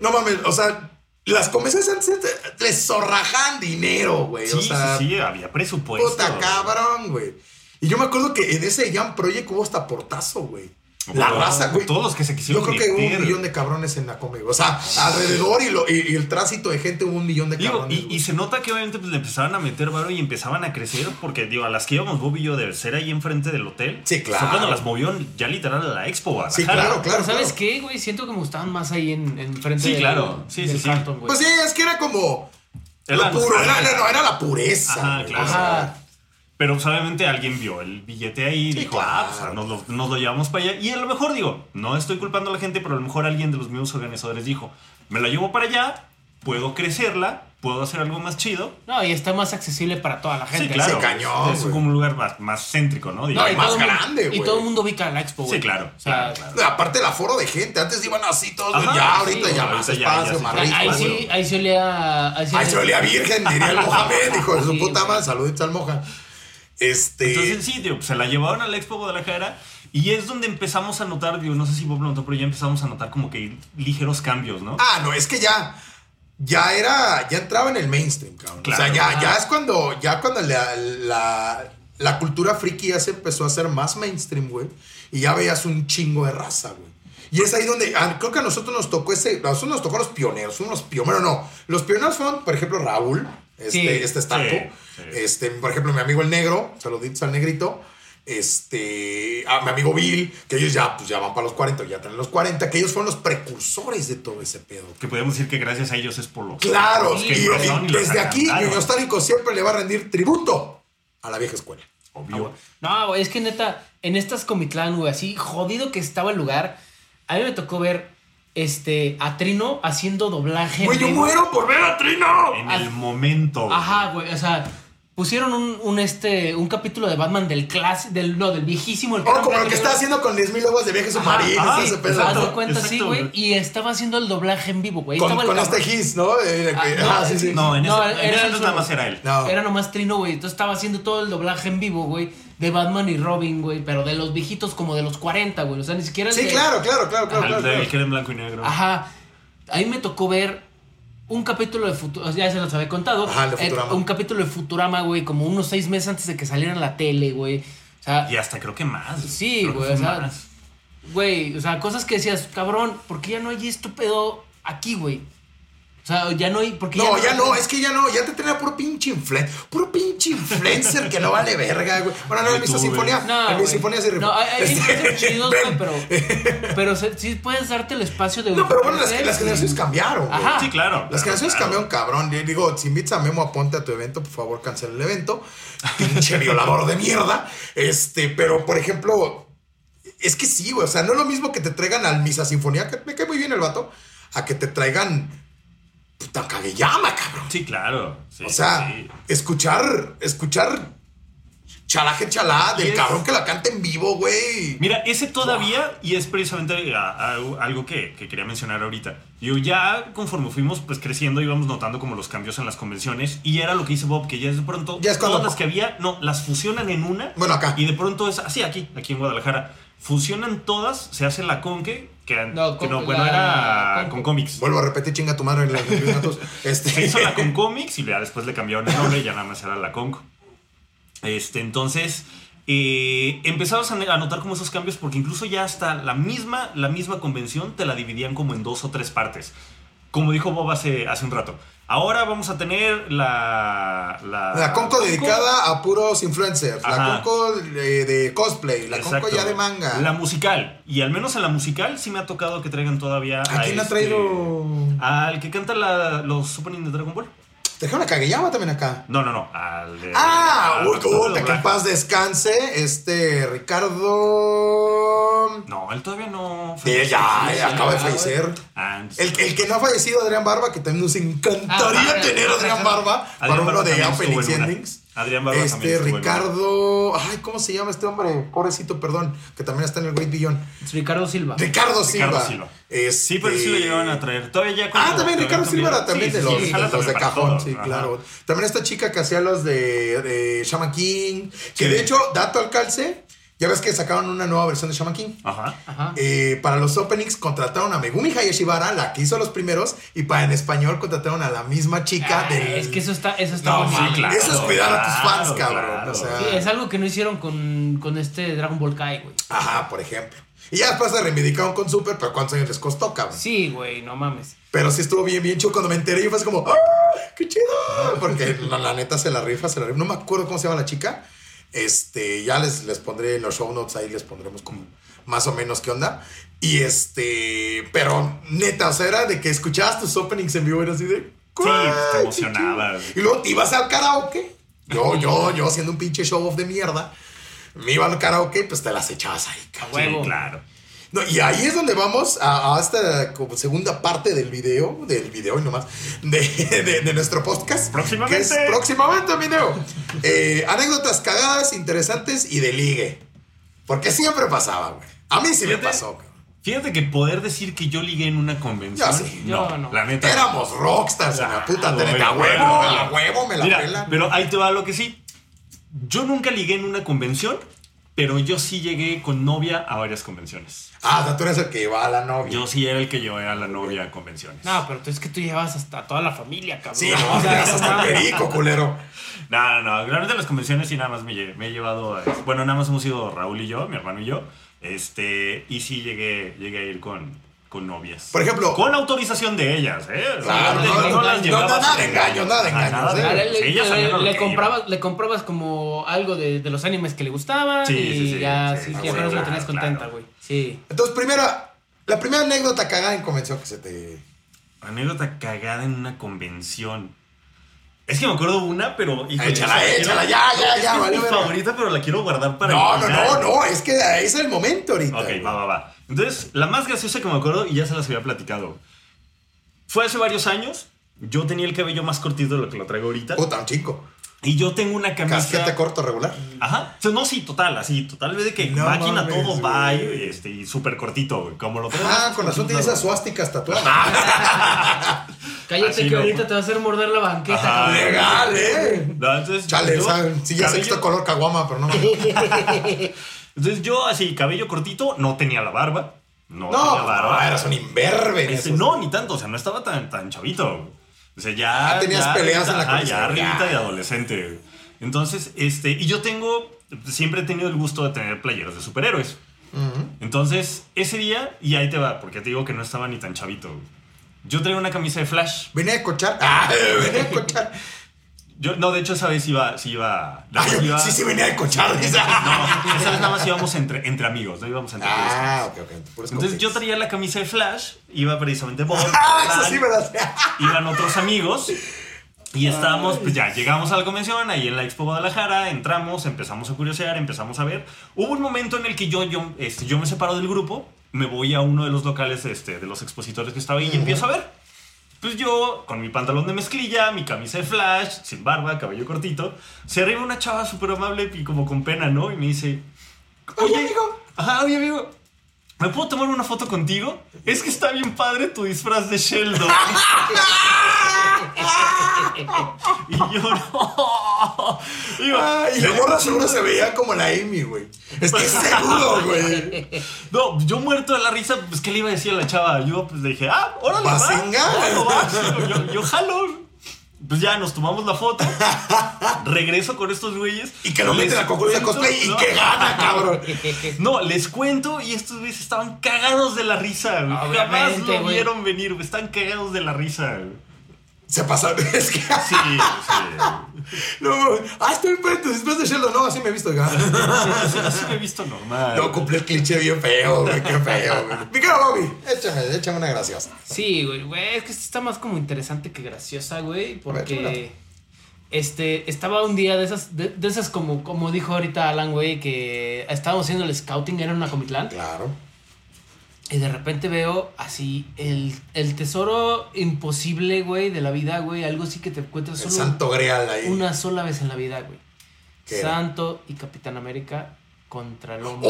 No mames, o sea, las convenciones antes te- les zorrajan dinero, güey. Sí, o sea, sí, sí, había presupuesto. puta cabrón, güey. Y yo me acuerdo que en ese Jam Project hubo hasta portazo, güey. La raza, güey. Todos los que se Yo quisieron creo que hubo un millón de cabrones en la comedia. O sea, alrededor y, lo- y- y el tránsito de gente hubo un millón de Digo, cabrones. y, se nota que obviamente pues, le empezaban a meter varo y empezaban a crecer, porque digo, a las que íbamos Bob y yo de ser ahí enfrente del hotel, Sí, claro. fue cuando las movió ya literal a la Expo Sí, Guadalajara. claro, claro. Pero ¿sabes claro. qué, güey? Siento que me gustaban más ahí en, en frente Sí, del- claro. Sí, del sí, sí. Carlton. Pues sí, es que era como. Era lo puro, era, no, era la pureza. Ajá, claro. O sea, Ajá. Pero pues, obviamente alguien vio el billete ahí y Sí, dijo, ah, pues, claro. nos lo, nos lo llevamos para allá. Y a lo mejor digo, no estoy culpando a la gente, pero a lo mejor alguien de los mismos organizadores dijo, me la llevo para allá, puedo crecerla, puedo hacer algo más chido. No, y está más accesible para toda la gente. sí, claro. Sí, cañón, Es como un lugar más, más céntrico, ¿no? No, Digamos. y más grande, Y güey. todo el mundo ubica la expo, güey. Sí, claro, O sea, claro, claro. Aparte el aforo de gente, antes iban así todos, Ajá, ya ahorita sí, ya más ya- espacio, ya se- más ahí, rico. ahí güey. sí, ahí se olía. Ahí se olía virgen, diría el Mohamed, hijo de su puta madre. Saluditos al Moja. Este. Entonces sí, digo, se la llevaron a la Expo Guadalajara y es donde empezamos a notar, digo, no sé si Bob lo notó, pero ya empezamos a notar como que ligeros cambios, ¿no? ah, no, es que ya. Ya era. Ya entraba en el mainstream, cabrón. Claro. o sea, ya, ya es cuando. Ya cuando la, la, la cultura friki ya se empezó a hacer más mainstream, güey. Y ya veías un chingo de raza, güey. Y es ahí donde. ah, creo que a nosotros nos tocó ese. A nosotros nos tocó los pioneros. Unos pioneros, no. Los pioneros fueron, por ejemplo, Raúl. Este, Sí. este Starco. Sí, sí. Este, por ejemplo, mi amigo el negro. Saluditos al negrito. Este, a mi amigo Bill, que ellos ya, pues ya van para los 40, ya tienen los 40, que ellos fueron los precursores de todo ese pedo. Que podemos decir que gracias a ellos es por los... Claro, y, y y desde aquí, Stálico siempre le va a rendir tributo a la vieja escuela. Obvio. No, güey, es que neta, en estas Comitlán, güey, así jodido que estaba el lugar, a mí me tocó ver este a Trino haciendo doblaje. Güey, yo muero por ver a Trino. En el momento. Ajá, güey, o sea, pusieron un, un, este un capítulo de Batman del clásico del no, del viejísimo el Oh, como lo que está haciendo con 10.000 lobos de viaje submarino, ese sí, de cuenta exacto, güey, güey. y estaba haciendo el doblaje en vivo, güey. Con, este. Giz, ¿no? Eh, Ah, no, ah, sí, sí. No, en ese, en era ese nada más era él. No. Era nomás Trino, güey. Entonces estaba haciendo todo el doblaje en vivo, güey, de Batman y Robin, güey, pero de los viejitos como de los 40, güey. O sea, ni siquiera el Sí, de- claro, claro, claro, claro. El claro, de- claro. el que era en blanco y negro. Ajá. Ahí me tocó ver un capítulo de Futurama, ya se los había contado. Ajá, Eh, un capítulo de Futurama, güey, como unos seis meses antes de que saliera en la tele, güey. O sea, Y hasta creo que más. Sí, güey, o sea, güey, o sea, cosas que decías, cabrón, ¿por qué ya no hay esto pedo aquí, güey? O sea, ya no hay, porque No, ya no, es que ya no, ya te tenía puro pinche influencer, puro pinche influencer que no vale verga, güey. Bueno, no, en mi sinfonía, No, en mi sinfonía se. No, hay, hay Este, chidos, güey, pero, pero sí puedes darte el espacio de No, pero bueno, las, generaciones cambiaron, güey. Ajá. Sí, claro. Las claro, generaciones claro. cambiaron cabrón. Yo Digo, si invitas a Memo a Ponte a tu evento, por favor, cancela el evento. Pinche violador de mierda. Este, pero por ejemplo, es que sí, güey. O sea, no es lo mismo que te traigan al Misa Sinfonía, que me cae muy bien el vato, a que te traigan puta Kageyama, cabrón. Sí, claro. sí, O sea, sí. escuchar, escuchar chalaje chalá del es- cabrón que la canta en vivo, güey. Mira, ese todavía, y es precisamente a- a- algo que, que quería mencionar ahorita. Yo ya conforme fuimos pues creciendo íbamos notando como los cambios en las convenciones y era lo que hizo Bob, que ya de pronto Ya es cuando- todas las que había, no, las fusionan en una. Bueno, acá. Y de pronto es así aquí, aquí en Guadalajara. Fusionan todas, se hace la conque, que, No, que con- no, bueno, la era Conco. con cómics. Vuelvo a repetir, chinga tu madre en las de gatos. Este, Se hizo la con cómics y ya después le cambiaron el nombre y ya nada más era la Conco. Este, entonces, eh, empezabas a a notar como esos cambios porque incluso ya hasta la misma, la misma convención te la dividían como en dos o tres partes. Como dijo Bob hace, hace un rato. Ahora vamos a tener la... La, La Conco dedicada a puros influencers. La. Conco de, de cosplay. La Conco ya de manga. La musical. Y al menos en la musical sí me ha tocado que traigan todavía... ¿A quién ha este- traído? Al que canta la- los opening de Dragon Ball. Dejaron a Kageyama también acá. No, no, no. Al. Ah, al puta, que en paz descanse. Este, Ricardo. No, él todavía no... Sí, ya, sí, acaba de fallecer. Ah, El, el que no ha fallecido, Adrián Barba, que también nos encantaría Ah, tener a Adrián Barba para uno de una. Endings. Adrián Barba también Este. Ricardo. Ay, ¿cómo se llama este hombre? Pobrecito, perdón. Que también está en el Great Beyond. Ricardo Silva. Ricardo Silva. Ricardo Silva. Este- Sí, pero sí lo llegaban a traer. Todavía ya Ah, también Ricardo Silva era también Sí, de los, sí, de los de también cajón, todo. sí, Ajá. claro. También esta chica que hacía los de, de Shaman King. Que Sí. de hecho, dato al calce, ya ves que sacaron una nueva versión de Shaman King. Ajá. Ajá. Eh, para los openings contrataron a Megumi Hayashibara, la que hizo los primeros, y para en español contrataron a la misma chica Ah, del. Es que eso está, eso está No, muy sí, mal. claro. Eso es cuidar a tus fans, claro, cabrón. claro. O sea, Sí, es algo que no hicieron con, con este Dragon Ball Kai, güey. Ajá, por ejemplo. Y ya después se reivindicaron con Super, pero ¿cuántos años les costó, cabrón? Sí, güey, no mames. Pero sí estuvo bien, bien chido. Cuando me enteré, yo fue así como, ¡ah! ¡Qué chido! Porque la, la neta se la rifa, se la rifa. No me acuerdo cómo se llama la chica. Este, ya les, les pondré en los show notes, ahí les pondremos como más o menos qué onda. Y este, pero neta, o sea, era de que escuchabas tus openings en vivo, era así de. Sí, "Ay, te chido". Y luego te ibas al karaoke Yo, yo, yo siendo un pinche show off de mierda, me iba al karaoke, pues te las echabas ahí, cabrón. Sí, claro. No, y ahí es donde vamos a, a esta como segunda parte del video, del video y nomás, de, de, de nuestro podcast. Próximamente. Que es próximamente video. Eh, anécdotas cagadas, interesantes y de ligue. Porque siempre pasaba, güey. A mí sí me pasó, cabrón. Fíjate que poder decir que yo ligué en una convención. Yo sí. no, Yo no. La neta. Éramos rockstars, en la Ah, puta güey, tele. A güey, huevo, güey. a huevo, me la Mira, pelan. pero ahí te va lo que sí. Yo nunca ligué en una convención, pero yo sí llegué con novia a varias convenciones. Ah, o sea, tú eres el que lleva a la novia. Yo sí era el que llevé a la novia a convenciones. No, pero tú es que tú llevas hasta toda la familia, cabrón. Sí, O no, sea, te das hasta no. perico, culero. No, no, no. Realmente las convenciones sí nada más me, lle- me he llevado. a- Bueno, nada más hemos ido Raúl y yo, mi hermano y yo. Este, y sí llegué, llegué a ir con, con novias. Por ejemplo- Con autorización de ellas, ¿eh? Claro, no, no, las nada de engaños, nada de ¿eh? Ah, le, sí, comprabas, le comprabas como algo de, de los animes que le gustaban Sí, y sí, sí, ya, sí, sí, bueno, la tenías contenta, güey. Sí. Entonces, primera, la primera anécdota cagada en convención que se te. Anécdota cagada en una convención. Es que me acuerdo una, pero. híjole, Échala, esa- échala, ya, ya, es ya, es vale, mi favorita, pero la quiero guardar para No, no, no, no, es que es el momento ahorita. Ok, güey. va, va, va. Entonces, la más graciosa que me acuerdo, y ya se las había platicado, fue hace varios años. Yo tenía el cabello más cortito de lo que lo traigo ahorita. Puta, un chico. Y yo tengo una camisa. Casquete corto regular. Ajá. O sea, no, sí, total, así, total, de que No máquina mames, todo va y, este, súper cortito, güey, como lo traigo. Ah, con razón tiene esas suásticas tatuadas. Cállate Así que no. ahorita te va a hacer morder la banqueta, Ajá. Legal, eh. No, entonces, Chale, yo, ¿saben? Sí, ya sé que cabello- está color caguama, pero no. Entonces yo así, cabello cortito, no tenía la barba. No, No, tenía barba. no, eras un imberbe. Este, no, ni tanto, o sea, no estaba tan, tan chavito. O sea, ya. Ah, tenías ya peleas en la comisión, Ya arribita de adolescente. Entonces, este, y yo tengo, siempre he tenido el gusto de tener playeras de superhéroes. Entonces, ese día, y ahí te va, porque te digo que no estaba ni tan chavito. Yo traía una camisa de Flash. Venía a cochar. Ah, venía a cochar. Yo, no, de hecho, esa vez iba, sí iba. Ah, iba- sí, sí, venía a cochar. No, esa vez nada más íbamos entre, entre amigos, no íbamos entre amigos. Ah, ok, ok. puros Entonces yo traía la camisa de Flash, iba precisamente por Ah, eso sí me sé. iban otros amigos y estábamos, pues ya, llegamos a la convención ahí en la Expo Guadalajara, entramos, empezamos a curiosear, empezamos a ver. Hubo un momento en el que yo, yo, este, yo me separo del grupo, me voy a uno de los locales este, de los expositores que estaba ahí y empiezo a ver. Pues yo, con mi pantalón de mezclilla, mi camisa de flash, sin barba, cabello cortito, se arriba una chava súper amable y como con pena, ¿no? Y me dice, Oye, amigo. Ajá, oye, amigo. ¿Me puedo tomar una foto contigo? Es que está bien padre tu disfraz de Sheldon. y yo no. Digo, Ay, y la morra seguro se veía como la Amy, güey. Estoy seguro, güey. no, yo muerto de la risa, pues ¿qué le iba a decir a la chava? Yo pues le dije, ah. Órale, va. Yo, yo jalo. Pues ya nos tomamos la foto. Regreso con estos güeyes. Y que lo meten a concurso de cosplay y no. que gana, cabrón. No, les cuento y estos güeyes estaban cagados de la risa. güey. Jamás lo vieron venir, güey. Están cagados de la risa. güey. Se pasaron. Es que. Sí, sí. No, ah, estoy pedo. Después de Sheldon, no, así me he visto. Así, así me he visto normal. No cumplí el cliché bien feo, güey. Qué feo, güey. Mi cara, Bobby, échame, échame una graciosa. Sí, güey, güey, es que esta está más como interesante que graciosa, güey, porque este estaba un día de esas de, de esas como como dijo ahorita Alan, güey, que estábamos haciendo el scouting era en una Comitlán Claro. Y de repente veo así el, el tesoro imposible, güey, de la vida, güey, algo así que te encuentras El solo santo grial ahí. una sola vez en la vida, güey. ¿Qué era? Santo y Capitán América contra el hombre.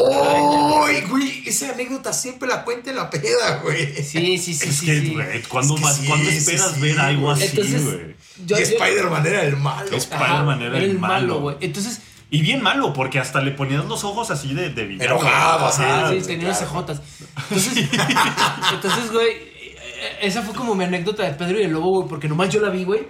¡Ay, güey! Esa anécdota siempre la cuenta en la peda, güey. Sí, sí, sí, es sí, que, sí. güey, ¿cuándo, Es que vas- sí, ¿cuándo sí, esperas sí, ver algo así, Entonces, güey? Spider-Man era el malo. Spider-Man era el malo. güey. Entonces, Y bien malo, porque hasta le ponías los ojos así de, de villano. Enojado, así. Ah, sí, sí, tenía claro. cejotas. Entonces, entonces, güey, eh, esa fue como mi anécdota de Pedro y el Lobo, güey, porque nomás yo la vi, güey.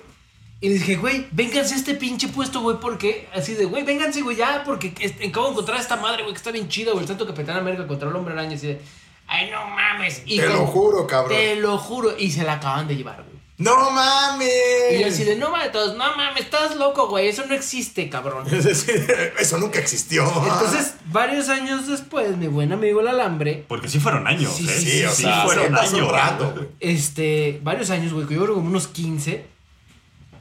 Y dije, güey, vénganse a este pinche puesto, güey, porque así de, güey, vénganse, güey, ya, porque acabo de encontrar a esta madre, güey, que está bien chida, güey, el Santo Capitán América contra el Hombre Araña, así de, ay, no mames. Y Te lo juro, cabrón. Te lo juro. Y se la acaban de llevar, güey. ¡No mames! Y yo así de, no mames, todos, no mames, estás loco, güey, eso no existe, cabrón. Es Eso nunca existió. Entonces, varios años después, mi buen amigo el alambre, Porque sí fueron años, Sí, ¿eh? sí, Sí, o sea, fueron sí años. un rato, güey. este, varios años, güey, que yo creo como unos 15.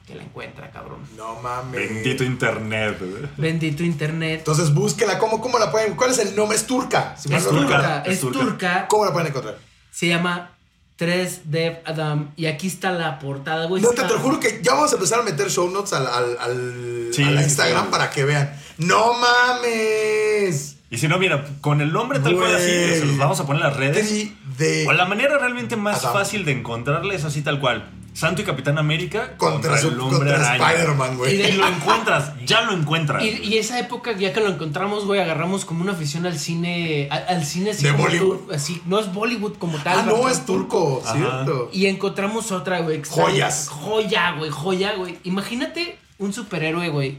que la encuentra, cabrón. No mames. Bendito internet. güey. Bendito internet. Entonces búsquela. ¿Cómo, ¿Cómo la pueden? ¿Cuál es el nombre? Es turca. si Es turca. recuerdo. turca, es es turca. turca. ¿Cómo la pueden encontrar? Se llama 3 Dev Adam. Y aquí está la portada, güey. No, te, Está- te lo juro que ya vamos a empezar a meter show notes al, al, al- Sí, a la sí, Instagram sí. para que vean. ¡No mames! Y si no, mira, con el nombre tal cual así, se los vamos a poner en las redes. Tri de O la manera realmente más Adam. fácil de encontrarle es así tal cual. Santo y Capitán América contra, su, el hombre contra araña. Spider-Man, Y güey. de- Y lo encuentras, ya lo encuentras. Y, y esa época, ya que lo encontramos, güey, agarramos como una afición al cine. Al, al cine así De como Bollywood. tur- así, no es Bollywood como tal. Ah, no, es turco, Ajá. ¿cierto? Y encontramos otra, güey. Joyas. Joya, güey, joya, güey. Imagínate un superhéroe, güey,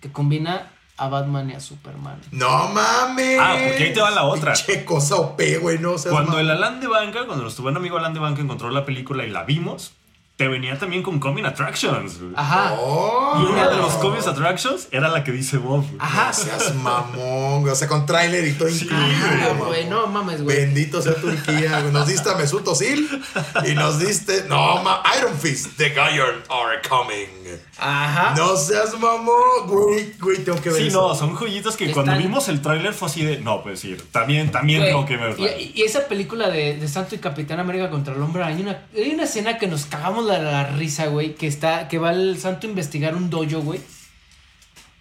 que combina a Batman y a Superman. No mames. Ah, porque ahí te va la otra. Pinche cosa OP, güey, no seas Cuando el Alan de Banca, cuando nuestro buen amigo Alan de Banca encontró la película y la vimos, te venía también con Coming Attractions. güey. Ajá. Oh. Y una de los Coming Attractions era la que dice Bob. güey. Ajá. Seas mamón, güey. O sea, con tráiler y todo Sí, incluido, Ajá, mamón. güey, no mames, güey. Bendito sea Turquía, güey. Nos diste a Mesut Özil y nos diste... No, ma... Iron Fist. The Giant are coming. Ajá. No seas mamón, güey. Güey, tengo que ver Sí, eso. no, son joyitas que Están- cuando vimos el tráiler fue así de, no, pues sí, también, también Güey, tengo que verla. y, y esa película de, de Santo y Capitán América contra el Hombre Araña, hay una, hay una escena que nos cagamos la, la risa, güey, que está, que va el Santo a investigar un dojo, güey.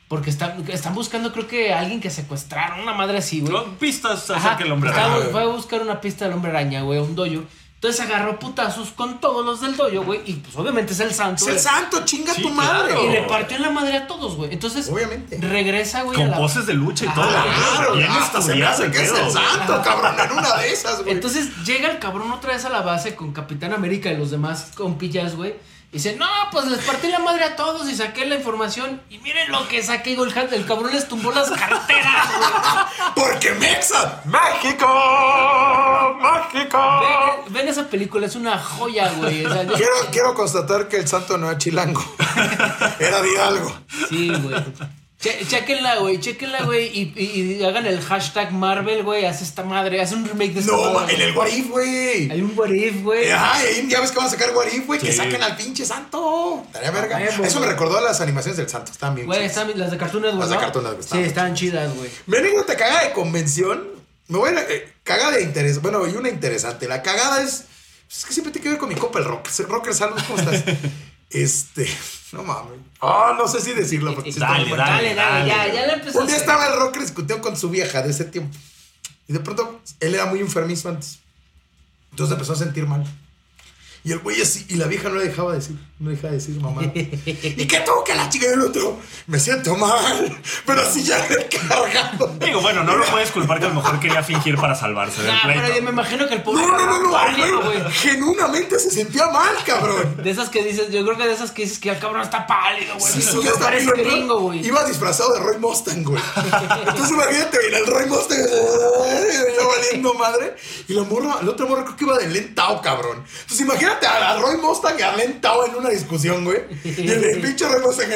Porque está- están buscando, creo que a alguien que secuestraron, una madre así, güey. Pistas acerca del hombre estaba- araña. Fue a buscar una pista del hombre araña, güey, un dojo. Entonces agarró putazos con todos los del dojo, güey. Y pues obviamente es el santo. Es el santo, chinga Sí, tu madre. claro. Y le partió en la madre a todos, güey. Entonces, Obviamente. regresa, güey. a Con la- poses de lucha y todo. Claro, Bien hasta se me hace que es el santo, cabrón, en una de esas, güey. Entonces llega el cabrón otra vez a la base con Capitán América y los demás compillas, güey. Y dice, no, pues les partí la madre a todos y saqué la información. Y miren lo que saqué, digo, el, cabrón les tumbó las carteras, güey. Porque Mexa. ¡México! ¡México! Ven, ven esa película, es una joya, güey. O sea, yo- Quiero, quiero constatar que el santo no era chilango. Era de Hidalgo. Sí, güey. Che- Chequenla, güey, chequenla, güey. Y, y- y hagan el hashtag Marvel, güey. Hace esta madre, hace un remake de esta No, madre, en el. What If, güey. Hay un what if, güey. Ajá, y ya ves que van a sacar What If, güey. Que saquen al pinche santo. Estaría verga. huevo, Eso me recordó a las animaciones del santo. Están bien. Güey, están las de Cartoon Network, Las de. Cartoon Network, Sí, están chidas, güey. Mi anécdota cagada de convención. Me voy a. eh, cagada de interés. Bueno, y una interesante. La cagada es. pues, es que siempre tiene que ver con mi copa, el rock. Rocker, saludos, ¿cómo estás? este. No mames. Ah, no sé si decirlo. Porque sí está Dale. Dale, dale, ya, dale. ya la empezó. Un día estaba el rocker discutiendo con su vieja de ese tiempo. Y de pronto él era muy enfermizo antes. Entonces empezó a sentir mal. Y el güey así, y la vieja no le dejaba decir, no dejaba de decir mamá. ¿Y qué tú que la chica del otro? Me siento mal, pero así ya recargado. Digo, bueno, no lo puedes culpar que a lo mejor quería fingir para salvarse del Nah, pero pleito. yo me imagino que el pobre. No, no, no, no, pálido. Genuinamente se sentía mal, cabrón. De esas que dices, yo creo que de esas que dices que el cabrón está pálido, güey. Sí, sí, está parece bien, gringo, güey. Iba disfrazado de Roy Mustang, güey. Entonces imagínate, y el Roy Mustang ya valiendo madre. Y la morra, la otra morra creo que iba de lentao, cabrón. Entonces imagínate a, a Roy Mustang y a lentao en una discusión, güey. Y el, pinche Roy Mustang.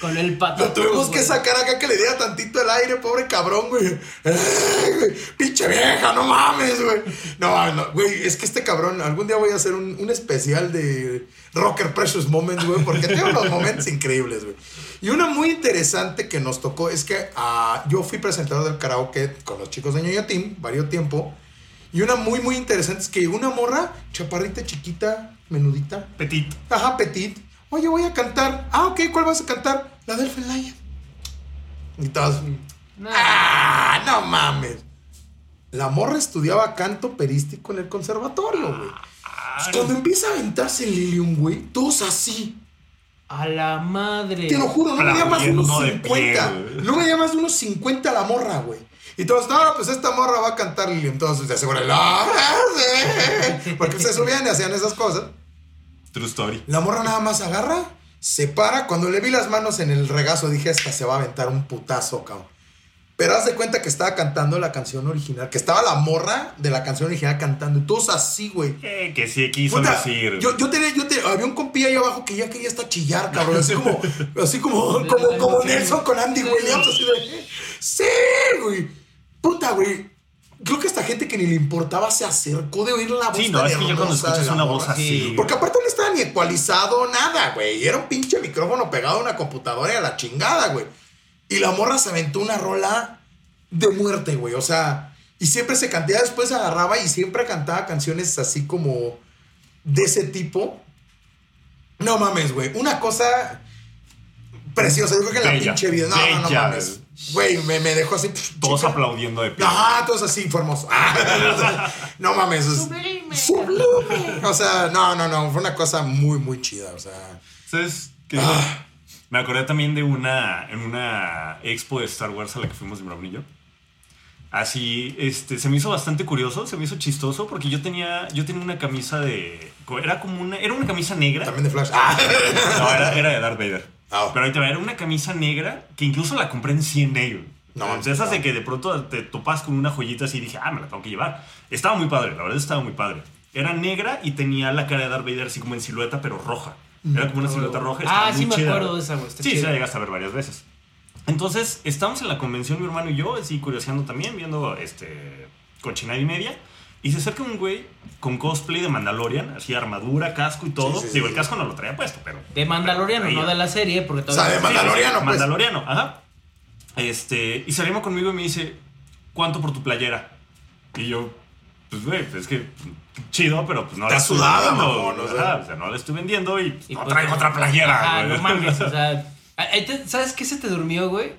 Con el pato. Lo tuvimos que sacar acá que le diera tantito el aire, pobre cabrón, güey. Ay, güey, Pinche vieja, no mames, güey. No, no, güey, es que este cabrón, algún día voy a hacer un, un especial de Rocker Precious Moments, güey, porque tiene unos momentos increíbles, güey. Y una muy interesante que nos tocó es que ah, yo fui presentador del karaoke con los chicos de Ñoño Team, varios tiempo. Y una muy, muy interesante es que llegó una morra, chaparrita, chiquita, menudita, Petit. Ajá, Petit. Oye, voy a cantar. Ah, ok, ¿cuál vas a cantar? La del Lion. Y todos. Nah. ¡Ah! No mames. La morra estudiaba canto perístico en el conservatorio, güey. Pues cuando empieza a aventarse el Lilium, güey, todos así. A la madre. Te lo juro, no me llamas de unos Aplaudiendo de pie, 50. güey. No me llamas de unos 50 la morra, güey. Y todos, no, pues esta morra va a cantar Lilium. Entonces se asegura, "Ah, sí". Porque se subían y hacían esas cosas. True story. La morra nada más agarra, se para. Cuando le vi las manos en el regazo, dije, esta se va a aventar un putazo, cabrón. Pero haz de cuenta que estaba cantando la canción original, que estaba la morra de la canción original cantando. Y todos así, güey. Eh, que sí quiso Puta, decir. yo, yo tenía, yo había un compilla ahí abajo que ya quería hasta chillar, cabrón. Así como, así como, como, como. Nelson con Andy. Williams, así de. Sí, güey. Puta, güey. creo que esta gente que ni le importaba se acercó de oír la voz Sí, no, es que ya cuando escuchas una voz así. Porque aparte no estaba ni ecualizado nada, güey. Era un pinche micrófono pegado a una computadora y a la chingada, güey. Y la morra se aventó una rola de muerte, güey. O sea, y siempre se cantaba, después se agarraba y siempre cantaba canciones así como de ese tipo. No mames, güey. Una cosa preciosa. Yo creo que la Bella, pinche vida. No, no, no mames. Güey, me, me dejó así. pff, Todos chica. aplaudiendo de pie. Ajá, todos así, fue hermoso. Ah, no mames. es- Sublime. Sublime. O sea, no, no, no. Fue una cosa muy, muy chida. O sea. ¿Sabes qué? Ah. Me acordé también de una, en una expo de Star Wars a la que fuimos de Brown y yo. Así, este, se me hizo bastante curioso, se me hizo chistoso porque yo tenía, yo tenía una camisa de, era como una, era una camisa negra. También de Flash. Ah. No, era, era de Darth Vader. Ah. Pero ahí te va, era una camisa negra que incluso la compré en 100 negro. No, No, esas no. de que de pronto te topas con una joyita así y dije, ah, me la tengo que llevar. Estaba muy padre, la verdad estaba muy padre. Era negra y tenía la cara de Darth Vader así como en silueta, pero roja. Era como una silueta roja. Ah, sí muy me chida. acuerdo de esa, güey. Sí, chida. la llegaste a ver varias veces. Entonces, estamos en la convención, mi hermano y yo, así curioseando también, viendo este cochinada y media. Y se acerca un güey con cosplay de Mandalorian, así armadura, casco y todo. Sí, sí, Digo, sí. el casco no lo traía puesto, pero. De Mandaloriano, pero no de la serie, porque O sea, todavía. de Mandaloriano, pues. Mandaloriano, ajá. Este, y se arrima conmigo y me dice, ¿cuánto por tu playera? Y yo, pues, güey, pues, es que chido, pero pues no la estoy sudada, vendiendo. mamón, o sea. O sea, no la estoy vendiendo y, Y no pues, traigo otra playera. Ajá, güey. no mames, o sea. ¿Sabes qué se te durmió, güey?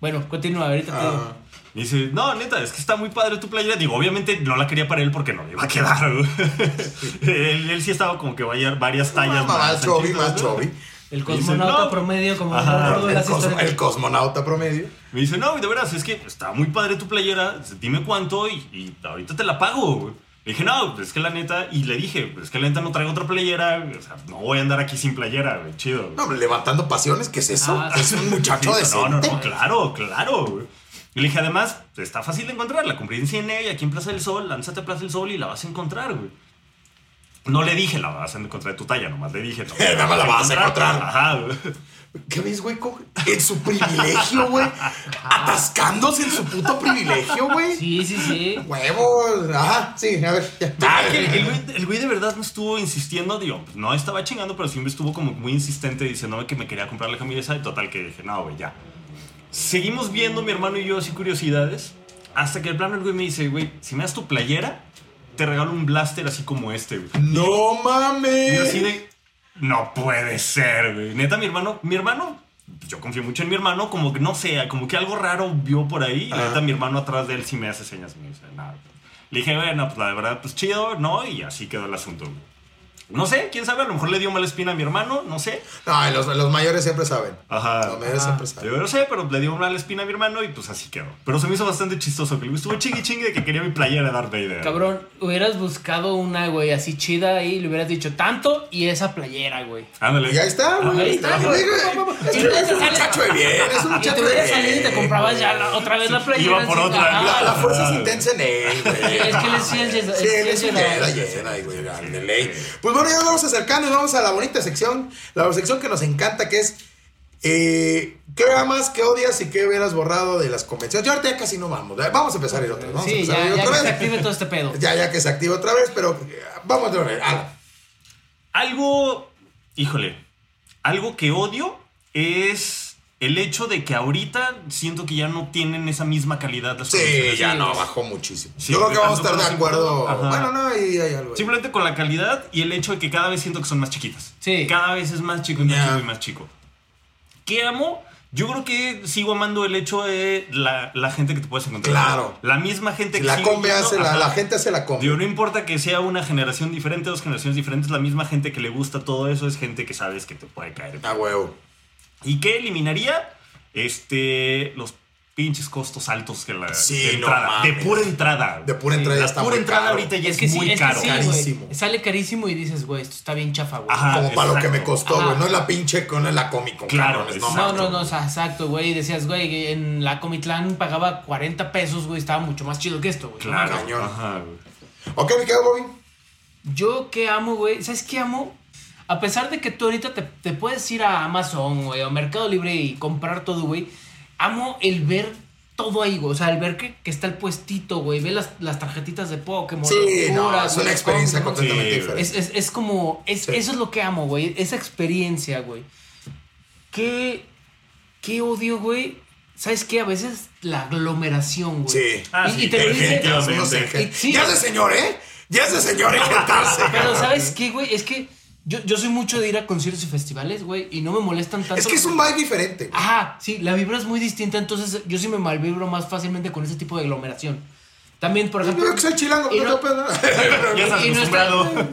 Bueno, continúa, ahorita te Ah. digo. Me dice, no, neta, es que está muy padre tu playera. Digo, obviamente no la quería para él porque no le iba a quedar. él, él sí estaba como que vaya varias tallas Más anchitas, más chovi. El Dice, cosmonauta no. promedio, como Ajá. de El, las cos- el cosmonauta promedio. Me dice, no, de veras, es que está muy padre tu playera. Dime cuánto y, y ahorita te la pago. güey". Le dije, no, pues es que la neta, y le dije, es que la neta no traigo otra playera, o sea, no voy a andar aquí sin playera, güey, chido. güey". No, levantando pasiones, ¿qué es eso? Ah, es un muchacho decente. No, no, no, claro, claro. güey. Y le dije, además, está fácil de encontrar. La compré en Cine y aquí en Plaza del Sol. Lánzate a Plaza del Sol y la vas a encontrar, güey. No le dije, la vas a encontrar de tu talla, nomás le dije. No, Nada más la vas a encontrar. Ajá, güey. ¿Qué ves, güey? En su privilegio, güey. Atascándose en su puto privilegio, güey. Sí, sí, sí. Huevos. Ajá, sí, a ver, ya. Ah, que el, güey, el güey de verdad me estuvo insistiendo, digo, pues, no estaba chingando, pero sí me estuvo como muy insistente diciéndome que me quería comprar la camisa y total que dije, no, güey, ya. Seguimos viendo mi hermano y yo así curiosidades, hasta que el plano el güey me dice, güey, si me das tu playera, te regalo un blaster así como este, güey. No Y mames. yo así de, no puede ser, güey. Neta, mi hermano, mi hermano, yo confío mucho en mi hermano, como que no sé, como que algo raro vio por ahí. Y Ajá. neta, mi hermano atrás de él sí me hace señas y me dice, nada. Le dije, bueno, pues la verdad, pues chido, ¿no? Y así quedó el asunto. güey. No sé, quién sabe, a lo mejor le dio mala espina a mi hermano, no sé. No, los, los mayores siempre saben. Ajá. Los mayores Ajá. siempre saben. Yo no sé, pero le dio mala espina a mi hermano y pues así quedó. Pero se me hizo bastante chistoso que le estuvo chingui chingue de que quería mi playera de Darth Vader. Cabrón, hubieras buscado una, güey, así chida ahí, le hubieras dicho tanto y esa playera, güey. Ándale. Y ahí está, güey. Ahí está, Güey. Es un muchacho de bien, es un Y muchacho te de bien. salido y te comprabas ya la- otra vez la playera. Iba por así, otra. La, la fuerza es intensa en él, güey. Es que él es Sí, él es un güey, de ley. Pues bueno, ya nos vamos acercando y vamos a la bonita sección. La sección que nos encanta, que es. eh, ¿Qué amas, qué odias y qué hubieras borrado de las convenciones? Yo ahorita ya casi no vamos. Vamos a empezar a ir otra vez. Vamos a empezar a ya, ir ya otra que se vez. active todo este pedo. Ya, ya que se activa otra vez, pero eh, vamos a ver. Algo, híjole, algo que odio es el hecho de que ahorita siento que ya no tienen esa misma calidad las sí, ya Sí. no, bajó muchísimo. Sí, Yo creo que vamos a estar de acuerdo. Ajá. Bueno, no, ahí hay algo. ahí. Simplemente con la calidad y el hecho de que cada vez siento que son más chiquitas. Sí. Cada vez es más chico y más Ya. chico y más chico. ¿Qué amo? Yo creo que sigo amando el hecho de la, la gente que te puedes encontrar. Claro. La misma gente que La combe hace, la, la gente hace la combe. Digo, no importa que sea una generación diferente, dos generaciones diferentes, la misma gente que le gusta todo eso es gente que sabes que te puede caer. A huevo. ¿Y qué eliminaría? Este, los pinches costos altos que la Sí, de no entrada. de pura entrada. De pura entrada ya La está pura muy entrada caro. ahorita ya es, que sí, muy es que caro. sí, Carísimo. Sale carísimo y dices, güey, esto está bien chafa, güey. Ajá. Como para lo que me costó, güey. No es la pinche con la Comic Con. Claro, cabrones. No, no, no, o sea, exacto, güey. Y decías, güey, en la Comitlán pagaba 40 pesos, güey, estaba mucho más chido que esto, güey. Claro. cañón. Ajá, güey. Ok, mi querido Bobby. Yo que amo, güey, ¿sabes qué amo? A pesar de que tú ahorita te, te puedes ir a Amazon, güey, o Mercado Libre y comprar todo, güey, amo el ver todo ahí, güey. O sea, al ver que, que está el puestito, güey, ve las, las tarjetitas de Pokémon. Sí, las no, es güey, una experiencia ¿no? completamente Sí, diferente. Es, es, es como. Es, Sí. Eso es lo que amo, güey. Esa experiencia, güey. ¿Qué, qué odio, güey? ¿Sabes qué? A veces la aglomeración, güey. Sí. Ah, y, sí, y te lo El dice. engen- Sí. Ya es de señor, ¿eh? Ya de señor engentarse. Pero. ¿sabes qué, güey? Es que yo, yo soy mucho de ir a conciertos y festivales, güey, y no me molestan tanto. Es que es un vibe diferente. güey. Ajá, sí, la vibra es muy distinta, entonces yo sí me malvibro más fácilmente con ese tipo de aglomeración. También, por ejemplo. Yo que soy chilango, y no no- y no, está,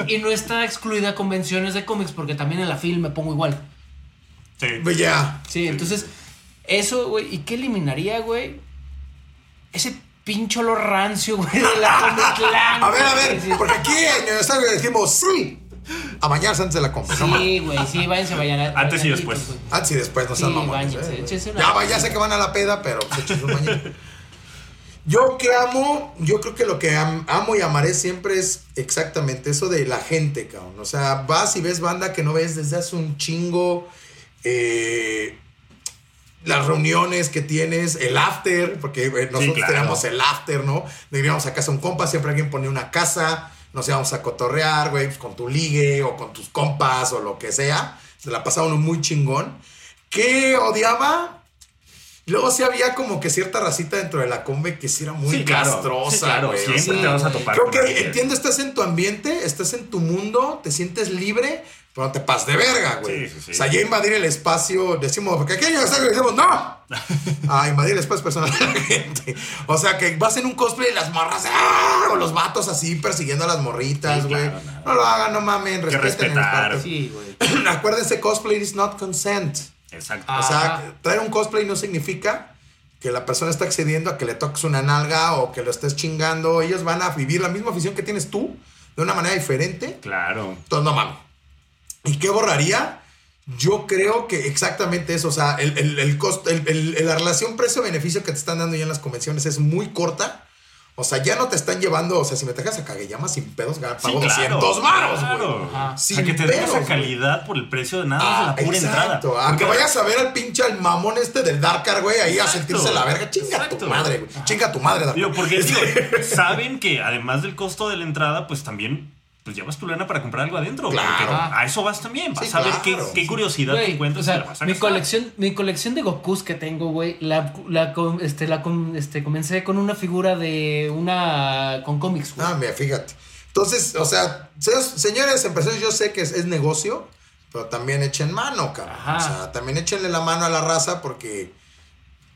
y no está excluida convenciones de cómics, porque también en la film me pongo igual. Sí. Pues ya. Sí, entonces, eso, güey, ¿y qué eliminaría, güey? Ese pincho olor rancio, güey, de la Comic Clan, A ver, a ver, porque aquí en el estadio decimos sí. A bañarse antes de la compra. Sí, güey, sí, váyanse, vayan. Antes y después. Antes y después no Sí, sean mamones. báñense, ¿eh? una- Ya, sé que van a la peda, pero pues échense un bañito. Yo que amo, yo creo que lo que am- amo y amaré siempre es exactamente eso de la gente, cabrón. O sea, vas y ves banda que no ves desde hace un chingo. eh, las reuniones que tienes, el after, porque eh, nosotros claro. teníamos el after, ¿no? Iríamos a casa un compa, siempre alguien ponía una casa, nos íbamos a cotorrear, güey, pues, con tu ligue o con tus compas o lo que sea. Se la pasaba uno muy chingón. ¿Qué odiaba? Luego sí había como que cierta racita dentro de la combe que sí era muy Sí, claro. castrosa, Sí, claro. güey. O Siempre sea, te vas a topar. Creo que entiendo, estás en tu ambiente, estás en tu mundo, te sientes libre, pero no te pases de verga, güey. Sí, sí, sí. O sea, ya invadir el espacio, decimos, porque aquí hay un decimos, no. A invadir el espacio personal de la gente. O sea, que vas en un cosplay y las morras, ¡ah! o los vatos así persiguiendo a las morritas, Sí, güey. claro, no. no lo hagan, no mamen, respeten el. Sí, güey. Acuérdense, cosplay is not consent. Exacto. Ah. O sea, traer un cosplay no significa que la persona está accediendo a que le toques una nalga o que lo estés chingando. Ellos van a vivir la misma afición que tienes tú de una manera diferente. Claro. Entonces, no mames. ¿Y qué borraría? Yo creo que exactamente eso. O sea, el, el, el costo, el- la relación precio-beneficio que te están dando ya en las convenciones es muy corta. O sea, ya no te están llevando. O sea, si me dejas a Kageyama sin pedos, pago Sí, claro, 200 varos, claro. güey. O Sin sea, que te den pedos, esa güey. calidad por el precio de nada Ah, de la pura exacto. entrada. A que vayas a ver al pinche al mamón este del Darkar, güey, ahí a sentirse la verga. Chinga tu madre, güey. Chinga tu madre, Darkar. Digo, porque digo, saben que además del costo de la entrada, pues también pues llevas tu lana para comprar algo adentro. Claro. a eso vas también. Vas Sí, a ver claro. qué, qué curiosidad te encuentras o sea, vas a mi colección, mi colección de Gokus que tengo, güey, la, la, este, la este, comencé con una figura de una con cómics, güey. Ah, mira, fíjate. Entonces, o sea, se- señores empresarios, yo sé que es, es negocio, pero también echen mano, cabrón. Ajá. O sea, también échenle la mano a la raza porque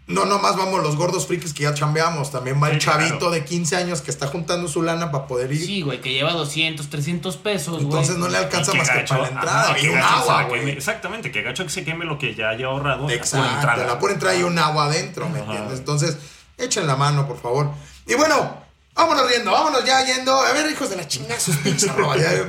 no nomás vamos los gordos frikis que ya chambeamos, también va el Sí, claro. chavito de 15 años que está juntando su lana para poder ir. Sí, güey, que lleva 200, 300 pesos, güey. Entonces no le Y alcanza más que para la entrada ajá, y un gacho agua, güey. Exactamente, que gacho que se queme lo que ya haya ahorrado. Exacto, entrada. la pura entrada hay un agua adentro, ¿me Ajá. entiendes? Entonces, echen la mano, por favor. Y bueno, vámonos riendo, vámonos ya yendo. A ver, hijos de la chingada, sus pinches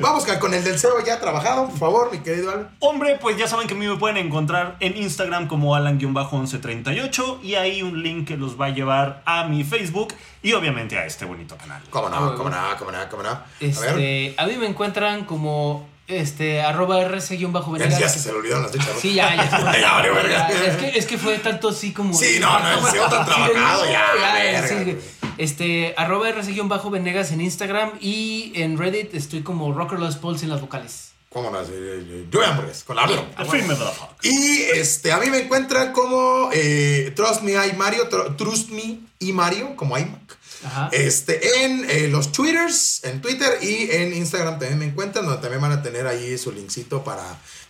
Vamos con- el del cero ya trabajado, por favor, mi querido Alan. Hombre, pues ya saben que a mí me pueden encontrar en Instagram como Alan-1138 y hay un link que los va a llevar a mi Facebook y obviamente a este bonito canal. ¿Cómo Ah, no? bueno. ¿Cómo no? ¿Cómo no? ¿Cómo no? A ver, Este, a mí me encuentran como este arroba rc-venegas. ya se, se le olvidaron las fechas. ¿no? Sí, ya, ya. se me- Ya valió verga. Ya, Es que, es que fue tanto así como. Sí, no, no, el CEO tan trabajado, no, ya, verga, sí. Este, arroba rc-venegas en Instagram y en Reddit estoy como Rocker Los Pauls en las vocales. ¿Cómo no? Yo hamburgues, con la. Al fin me da. Y este, a mí me encuentran como eh, Trust Me I Mario, Tr- Trust Me y Mario, como iMac. Ajá. Este, en eh, los Twitters, en Twitter y en Instagram también me encuentran, donde también van a tener ahí su linkcito para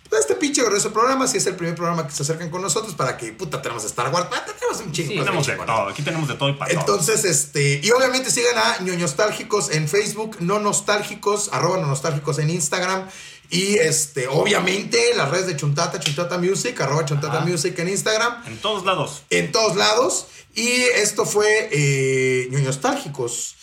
pues, este pinche grueso programa. Si es el primer programa que se acercan con nosotros, para que puta tenemos Star Wars, tenemos un chingo. Sí, Tenemos de todo, aquí tenemos de todo y para todo. Entonces, este, y obviamente sigan a ñoñostálgicos en Facebook, no nostálgicos, arroba no nostálgicos en Instagram. Y este, obviamente, las redes de Chuntata, Chuntata Music, arroba Chuntata Ajá. Music en Instagram, En todos lados. en todos lados. Y esto fue eh, ñoñostálgicos.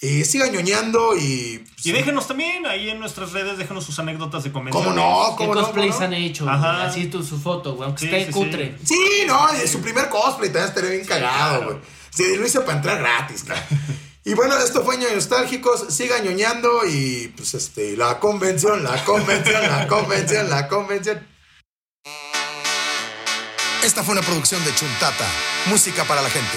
Eh, sigan ñoñando y. Y déjenos también ahí en nuestras redes, déjenos sus anécdotas de convención. ¿Cómo no? ¿Qué ¿Cómo no? cosplays han hecho? Ajá. Así tu, su foto, güey, aunque Sí, esté sí, cutre. sí. Sí, no, es su primer cosplay, también estaría bien cagado, claro. güey. Sí, lo hice para entrar gratis, cara. Y bueno, esto fue Ñoño Nostálgicos. Sigan ñoñando y pues este, la convención, la convención, la convención, la convención. Esta fue una producción de Chuntata, música para la gente.